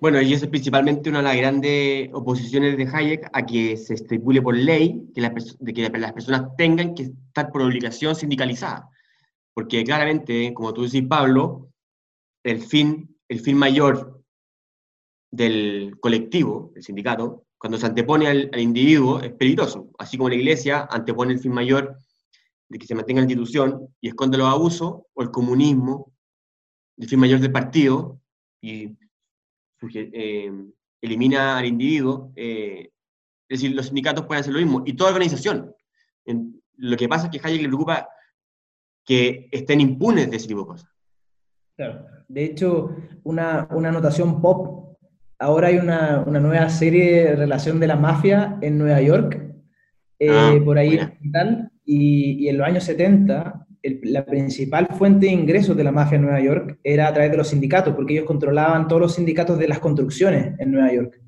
Bueno, y eso es principalmente una de las grandes oposiciones de Hayek a que se estipule por ley que, de que las personas tengan que estar por obligación sindicalizadas. Porque claramente, como tú decís, Pablo, el fin, el fin mayor del colectivo, el sindicato, cuando se antepone al, individuo, es peligroso. Así como la iglesia antepone el fin mayor de que se mantenga la institución y esconde los abusos, o el comunismo, el fin mayor del partido, y eh, elimina al individuo, eh, es decir, los sindicatos pueden hacer lo mismo, y toda organización. lo que pasa es que Hayek le preocupa que estén impunes de ese tipo de cosas. Claro. De hecho, una, una anotación pop, ahora hay una, una, nueva serie de relación de la mafia en Nueva York, eh, ah, por ahí y, y, en los años 70 la principal fuente de ingresos de la mafia en Nueva York era a través de los sindicatos, porque ellos controlaban todos los sindicatos de las construcciones en Nueva York.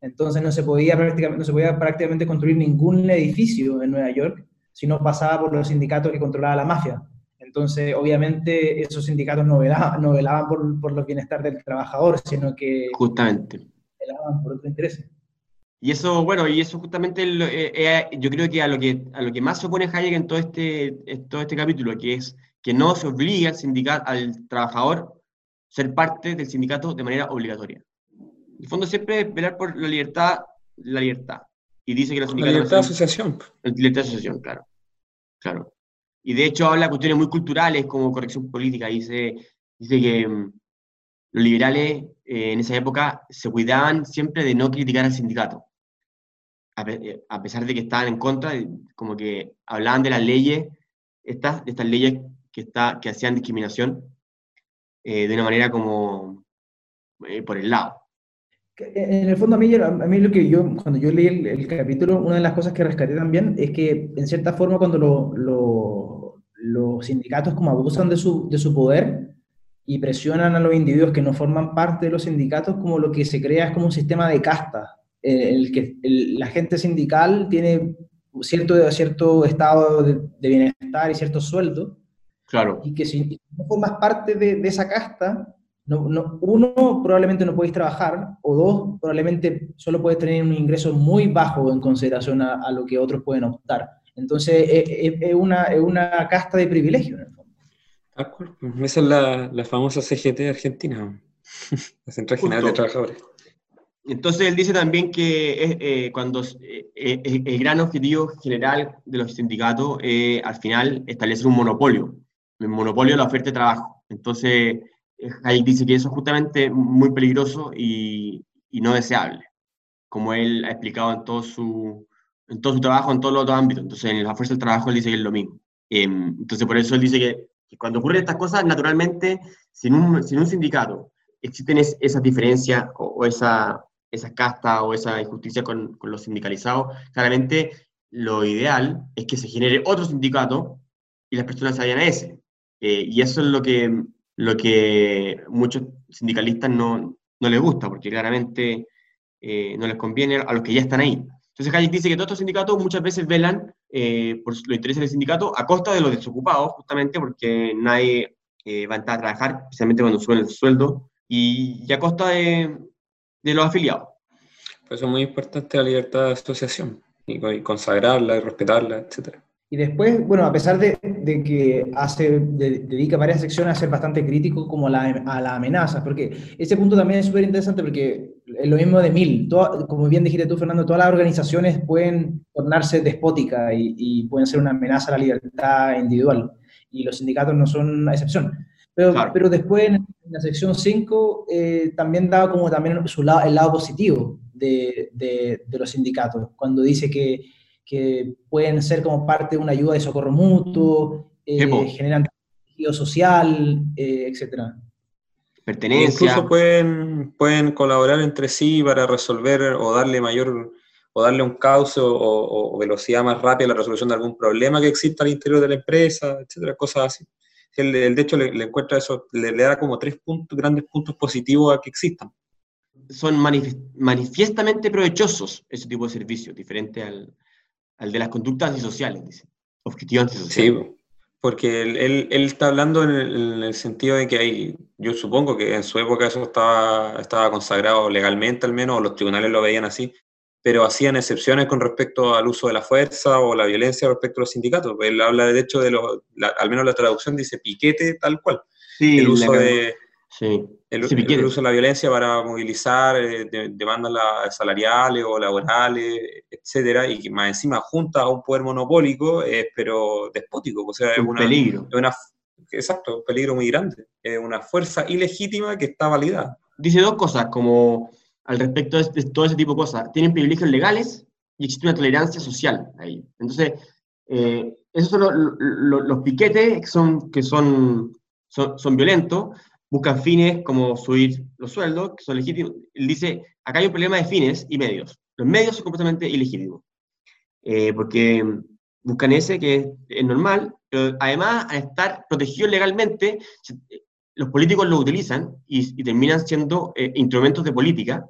Entonces no se podía prácticamente, no se podía prácticamente construir ningún edificio en Nueva York si no pasaba por los sindicatos que controlaba la mafia. Entonces, obviamente, esos sindicatos no velaban, no velaban por, por el bienestar del trabajador, sino que Justamente. velaban por otro interés. Y eso, bueno, y eso justamente eh, eh, yo creo que a lo que a lo que más se opone Hayek en todo este, en todo este capítulo, que es que no se obliga al sindicato, al trabajador ser parte del sindicato de manera obligatoria. En el fondo siempre es velar por la libertad, la libertad. Y dice que los sindicatos... La libertad de asociación. La libertad de asociación, claro. Claro. Y de hecho habla de cuestiones muy culturales como corrección política. Dice, dice que mm, los liberales eh, en esa época se cuidaban siempre de no criticar al sindicato. Eh, a, pesar de que estaban en contra, como que hablaban de las leyes, estas, de estas leyes que, está, que hacían discriminación eh, de una manera como eh, por el lado. En el fondo, a mí, a mí lo que yo, cuando yo leí el, capítulo, una de las cosas que rescaté también es que, en cierta forma, cuando los sindicatos como abusan de su, de su poder y presionan a los individuos que no forman parte de los sindicatos, como lo que se crea es como un sistema de castas, el que la gente sindical tiene cierto, cierto estado de, bienestar y cierto sueldo. Claro. Y que si no formas parte de, esa casta, no, no, uno, probablemente no podéis trabajar, o dos, probablemente solo puedes tener un ingreso muy bajo en consideración a, lo que otros pueden optar. Entonces, es, una, es una casta de privilegio, en el fondo. Esa es la, la famosa CGT de Argentina, la Central General de Trabajadores. Entonces él dice también que eh, cuando eh, eh, el gran objetivo general de los sindicatos es al final establecer un monopolio, el monopolio de la oferta de trabajo. Entonces Hayek dice que eso es justamente muy peligroso y, y, no deseable, como él ha explicado en todo su, en todo su trabajo, en todos los otros ámbitos. Entonces en la fuerza del trabajo él dice que es lo mismo. Em, entonces por eso él dice que, cuando ocurren estas cosas, naturalmente, sin un, sin un sindicato, existen esas diferencias o esa esa casta o esa injusticia con, con, los sindicalizados, claramente lo ideal es que se genere otro sindicato y las personas se vayan a ese. Eh, y eso es lo que, lo que muchos sindicalistas no, no les gusta, porque claramente eh, no les conviene a los que ya están ahí. Entonces Hayek dice que todos estos sindicatos muchas veces velan eh, por los intereses del sindicato a costa de los desocupados, justamente porque nadie va a entrar a trabajar, especialmente cuando suben el sueldo, y, y a costa de, de los afiliados. Por eso es muy importante la libertad de asociación y consagrarla y respetarla, etc. Y después, bueno, a pesar de, de que hace, dedica varias secciones a ser bastante crítico como la, a la amenaza, porque ese punto también es súper interesante porque lo mismo de Mil. como bien dijiste tú, Fernando, todas las organizaciones pueden tornarse despóticas y, pueden ser una amenaza a la libertad individual. Y los sindicatos no son una excepción. Pero, pero después, en, la sección 5, eh, también daba como también su lado, el lado positivo de, de, los sindicatos, cuando dice que, que, pueden ser como parte de una ayuda de socorro mutuo, eh, generan tejido social, eh, etcétera pertenencia. Incluso pueden, pueden colaborar entre sí para resolver o darle mayor o darle un cauce o, velocidad más rápida a la resolución de algún problema que exista al interior de la empresa, etcétera, cosas así. El, de hecho le, encuentra eso, le, da como tres puntos, grandes puntos positivos a que existan. Son manifiestamente provechosos ese tipo de servicios, diferente al, al de las conductas antisociales, dice. Objetivos antisociales. Sí, porque él, él, está hablando en el, sentido de que hay, yo supongo que en su época eso estaba, estaba consagrado legalmente al menos, o los tribunales lo veían así, pero hacían excepciones con respecto al uso de la fuerza o la violencia respecto a los sindicatos. Él habla de hecho de lo, al menos la traducción dice piquete tal cual. Sí, el uso de, Sí. El, uso de la violencia para movilizar eh, demandas salariales o laborales, etcétera, y que más encima junta a un poder monopólico, pero despótico, o sea, es un peligro. una, exacto, un peligro muy grande, es una fuerza ilegítima que está validada. Dice dos cosas, como al respecto de, todo ese tipo de cosas, tienen privilegios legales y existe una tolerancia social ahí. Entonces, eh, esos son los piquetes que son, que son, son, son violentos, buscan fines como subir los sueldos, que son legítimos. Él dice, acá hay un problema de fines y medios. Los medios son completamente ilegítimos, eh, porque buscan ese que es, normal, pero además, al estar protegidos legalmente, los políticos lo utilizan y, terminan siendo eh, instrumentos de política.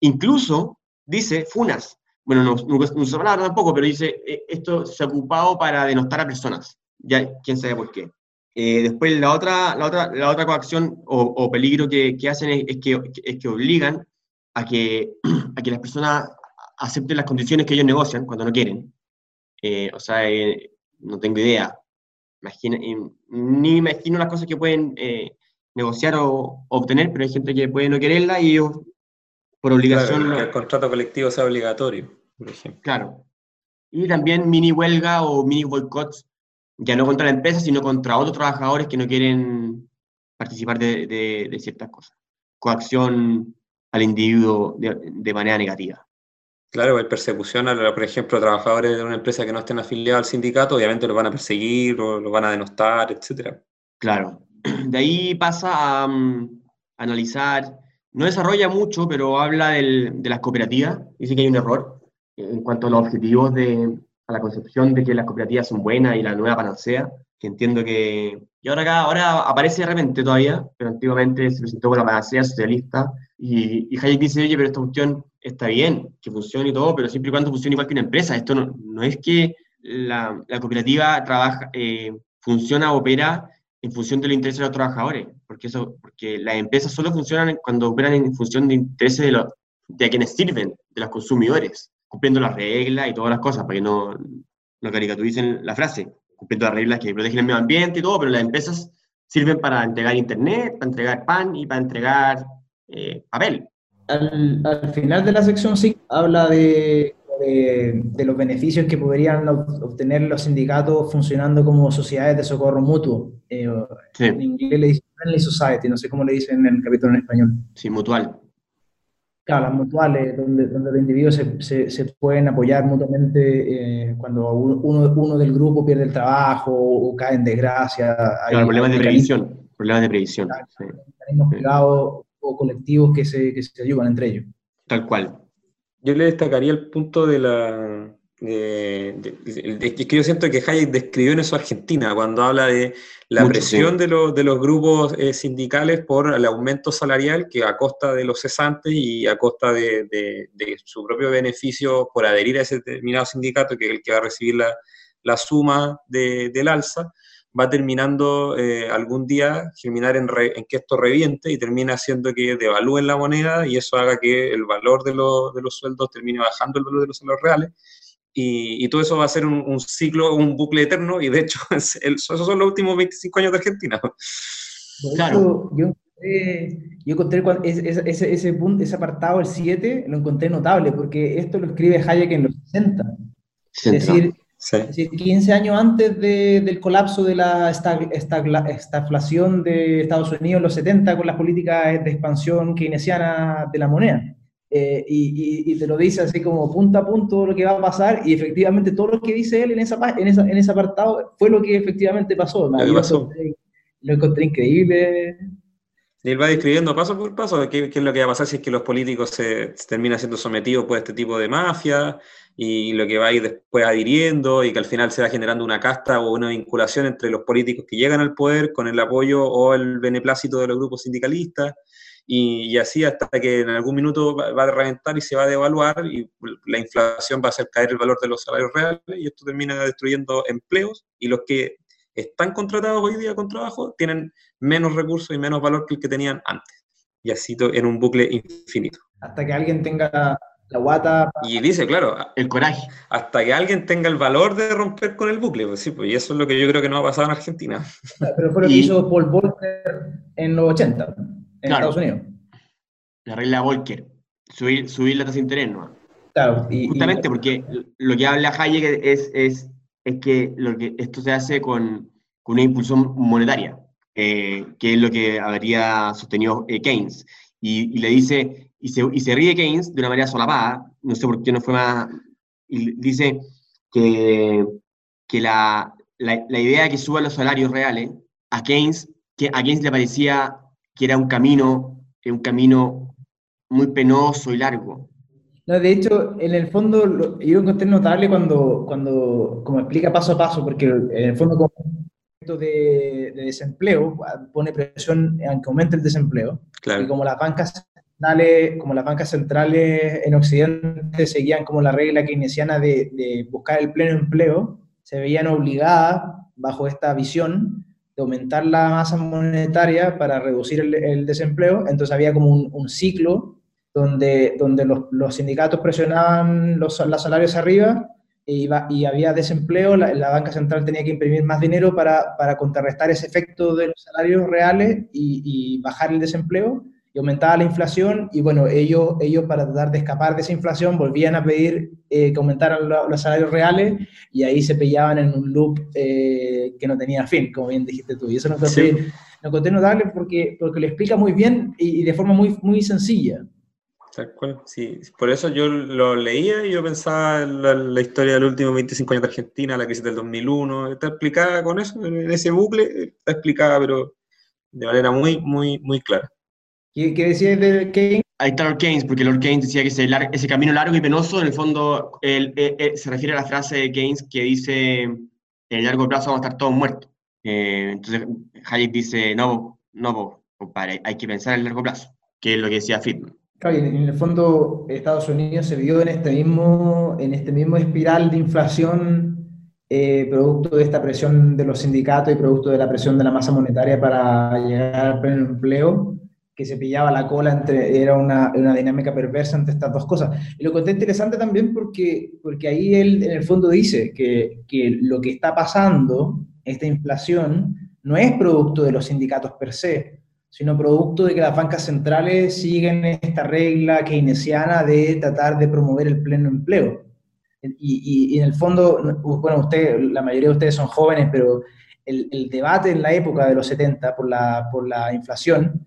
Incluso, dice, funas. Bueno, no, no, no usa palabra tampoco, pero dice, eh, esto se ha ocupado para denostar a personas. Ya, quién sabe por qué. Eh, después la otra, la otra, la otra coacción o, peligro que, que hacen es, que, es que obligan a que, a que las personas acepten las condiciones que ellos negocian cuando no quieren. Eh, o sea, eh, no tengo idea. Imagina, ni imagino las cosas que pueden negociar o, obtener, pero hay gente que puede no quererla y ellos, por obligación... que el contrato colectivo sea obligatorio, por ejemplo. Claro. Y también mini huelga o mini boicots ya no contra la empresa, sino contra otros trabajadores que no quieren participar de, de, ciertas cosas. Coacción al individuo de, manera negativa. Claro, hay persecución a, por ejemplo, trabajadores de una empresa que no estén afiliados al sindicato, obviamente los van a perseguir o los van a denostar, etc. Claro. De ahí pasa a, mm, analizar, no desarrolla mucho, pero habla del, de las cooperativas. Dice que hay un error en cuanto a los objetivos de, a la concepción de que las cooperativas son buenas y la nueva panacea, que entiendo que... Y ahora acá, ahora aparece de repente todavía, pero antiguamente se presentó con la panacea socialista, y, y Hayek dice, oye, pero esta cuestión está bien, que funcione y todo, pero siempre y cuando funcione igual que una empresa. Esto no, no es que la, la cooperativa trabaja, eh, funciona, opera en función de los intereses de los trabajadores, porque, eso, porque las empresas solo funcionan cuando operan en función de intereses de, los, de quienes sirven, de los consumidores cumpliendo las reglas y todas las cosas, para que no, no caricaturicen la frase, cumpliendo las reglas que protegen el medio ambiente y todo, pero las empresas sirven para entregar internet, para entregar pan y para entregar eh, papel. Al, al, final de la sección sí habla de, de, los beneficios que podrían obtener los sindicatos funcionando como sociedades de socorro mutuo. Eh, en inglés le dicen friendly society, no sé cómo le dicen en el capítulo en español. Sí, mutual. Claro, las mutuales, donde, donde los individuos se, se, pueden apoyar mutuamente eh, cuando uno, uno del grupo pierde el trabajo o, cae en desgracia. Claro, problemas de previsión. Problemas de previsión. Mecanismos privados o colectivos que se, que se ayudan entre ellos. Tal cual. Yo le destacaría el punto de la, es que yo siento que Hayek describió en eso Argentina, cuando habla de la presión de, los, de los grupos eh, sindicales por el aumento salarial que a costa de los cesantes y a costa de, su propio beneficio por adherir a ese determinado sindicato, que es el que va a recibir la, la suma del alza, va terminando eh, algún día, terminar en, en, que esto reviente y termina haciendo que devalúen la moneda y eso haga que el valor de, de los sueldos termine bajando el valor de los sueldos reales y, todo eso va a ser un, ciclo, un bucle eterno, y de hecho, esos son los últimos 25 años de Argentina. Claro. yo yo encontré ese, ese, ese, punto, ese apartado, el 7, lo encontré notable, porque esto lo escribe Hayek en los 60. Es decir, decir, 15 años antes de, del colapso de la estagflación de Estados Unidos en los 70 con las políticas de expansión keynesiana de la moneda. Eh, y, y, te lo dice así como punto a punto lo que va a pasar y efectivamente todo lo que dice él en, esa, en, esa, en ese apartado fue lo que efectivamente pasó. Lo, Encontré, lo encontré increíble. Y él va describiendo paso por paso qué, qué, es lo que va a pasar si es que los políticos se, se terminan siendo sometidos por este tipo de mafia y lo que va a ir después adhiriendo y que al final se va generando una casta o una vinculación entre los políticos que llegan al poder con el apoyo o el beneplácito de los grupos sindicalistas y, así hasta que en algún minuto va, a reventar y se va a devaluar y la inflación va a hacer caer el valor de los salarios reales y esto termina destruyendo empleos y los que están contratados hoy día con trabajo tienen menos recursos y menos valor que el que tenían antes. Y así en un bucle infinito. Hasta que alguien tenga la guata. Y dice, claro, el coraje. Hasta que alguien tenga el valor de romper con el bucle. Pues sí, pues, y eso es lo que yo creo que no ha pasado en Argentina. Pero fue lo que hizo Paul Volcker en los 80 en Estados Unidos. La regla Volcker, subir, subir la tasa de interés, ¿no? Claro, y, Justamente porque lo que habla Hayek es, es, es que, lo que esto se hace con, con una impulsión monetaria, eh, que es lo que habría sostenido eh, Keynes. Y, y, le dice, y se, y se ríe Keynes de una manera solapada, no sé por qué no fue más, y dice que, que la, la, la idea de que suban los salarios reales, a Keynes, que a Keynes le parecía que era un camino, un camino muy penoso y largo. No, de hecho, en el fondo, yo encontré notable cuando, cuando, como explica paso a paso, porque en el fondo como de, de desempleo pone presión en que aumente el desempleo, y como las bancas centrales, como las bancas centrales en Occidente seguían como la regla keynesiana de, de buscar el pleno empleo, se veían obligadas bajo esta visión de aumentar la masa monetaria para reducir el, desempleo, entonces había como un, ciclo donde, donde los, sindicatos presionaban los, los, salarios arriba y, y había desempleo, la, banca central tenía que imprimir más dinero para, para contrarrestar ese efecto de los salarios reales y bajar el desempleo, y aumentaba la inflación y bueno, ellos, ellos para tratar de escapar de esa inflación volvían a pedir eh, que aumentaran los salarios reales y ahí se pillaban en un loop eh, que no tenía fin, como bien dijiste tú. Y eso lo encontré, notable porque, porque lo explica muy bien y, de forma muy, muy sencilla. Tal cual, sí. Por eso yo lo leía y yo pensaba en la, historia del último 25 años de Argentina, la crisis del 2001, está explicada con eso, en ese bucle, está explicada, pero de manera muy, muy, muy clara. ¿Qué, qué decía de Keynes? Ahí está Lord Keynes, porque Lord Keynes decía que ese, ese camino largo y penoso, en el fondo, él, se refiere a la frase de Keynes que dice, en el largo plazo vamos a estar todos muertos. Eh, entonces, Hayek dice, no, no, compadre, hay que pensar en el largo plazo, que es lo que decía Friedman. Claro, en el fondo, Estados Unidos se vio en este mismo, en este mismo espiral de inflación eh, producto de esta presión de los sindicatos y producto de la presión de la masa monetaria para llegar al pleno empleo que se pillaba la cola, entre, era una, una, dinámica perversa entre estas dos cosas. Y lo está interesante también porque, porque ahí él en el fondo dice que, que lo que está pasando, esta inflación, no es producto de los sindicatos per se, sino producto de que las bancas centrales siguen esta regla keynesiana de tratar de promover el pleno empleo. Y, y, en el fondo, bueno, usted, la mayoría de ustedes son jóvenes, pero el, el, debate en la época de los 70 por la, por la inflación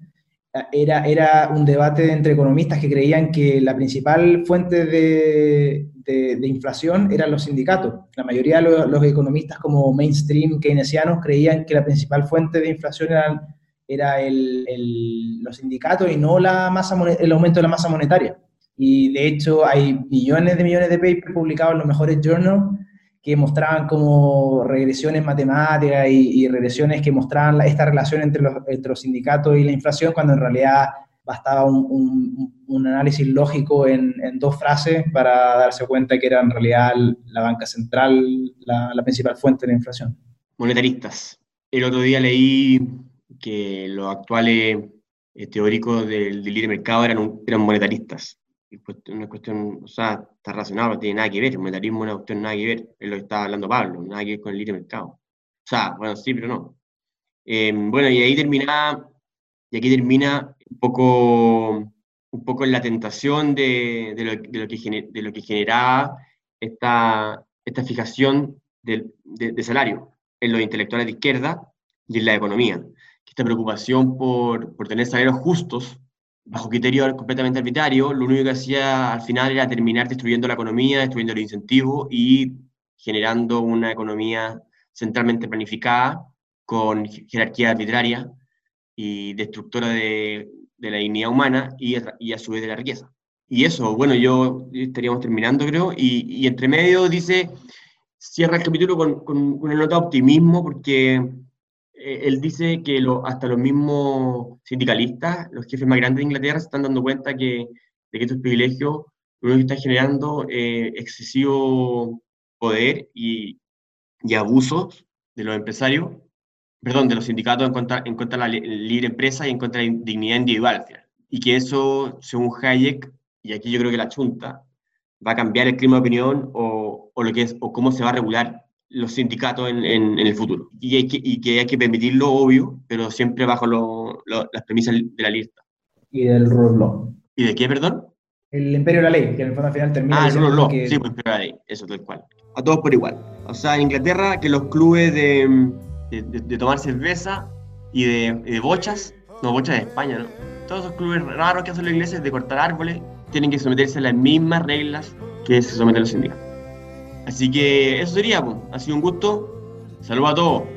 era, era un debate entre economistas que creían que la principal fuente de, de, inflación eran los sindicatos. La mayoría de los, economistas como mainstream keynesianos creían que la principal fuente de inflación eran, era el, los sindicatos y no la masa, el aumento de la masa monetaria. Y de hecho hay millones de millones de papers publicados en los mejores journals que mostraban como regresiones matemáticas y, regresiones que mostraban esta relación entre los, entre los, sindicatos y la inflación, cuando en realidad bastaba un, un, análisis lógico en, en, dos frases para darse cuenta que era en realidad la banca central la, la principal fuente de la inflación. Monetaristas. El otro día leí que los actuales eh, teóricos del, del libre mercado eran, eran monetaristas una cuestión, o sea, está relacionado, no tiene nada que ver, el monetarismo es una cuestión nada que ver, es lo que estaba hablando Pablo, nada que ver con el libre mercado. O sea, bueno, sí, pero no. Em, bueno, y ahí terminaba, y aquí termina un poco, un poco la tentación de, de, lo, de, lo, que de lo que generaba esta, esta fijación de, de, salario en los intelectuales de izquierda y en la economía. Esta preocupación por, por tener salarios justos, bajo criterio completamente arbitrario, lo único que hacía al final era terminar destruyendo la economía, destruyendo los incentivos y generando una economía centralmente planificada, con jerarquía arbitraria y destructora de, de la dignidad humana y, y, a su vez de la riqueza. Y eso, bueno, yo estaríamos terminando, creo, y, y entre medio dice, cierra el capítulo con, con una nota de optimismo, porque eh, él dice que lo, hasta los mismos sindicalistas, los jefes más grandes de Inglaterra, se están dando cuenta que, de que estos privilegios están generando eh, excesivo poder y, y abusos de los empresarios, perdón, de los sindicatos en contra, en contra de la libre empresa y en contra de la dignidad individual. Y que eso, según Hayek, y aquí yo creo que la chunta, va a cambiar el clima de opinión o lo que es, o cómo se va a regular los sindicatos en, en, el futuro. Y, hay que, y que hay que permitirlo, obvio, pero siempre bajo lo, lo, las premisas de la lista. Y del rule law. ¿Y de qué, perdón? El imperio de la ley, que en el fondo al final termina... Ah, el rule law, que... sí, pues imperio de la ley, eso tal cual. A todos por igual. O sea, en Inglaterra, que los clubes de, de, de tomar cerveza y de, de, bochas, no, bochas de España, ¿no? Todos esos clubes raros que hacen los ingleses de cortar árboles tienen que someterse a las mismas reglas que se someten los sindicatos. Así que eso sería, pues. ha sido un gusto. Saludos a todos.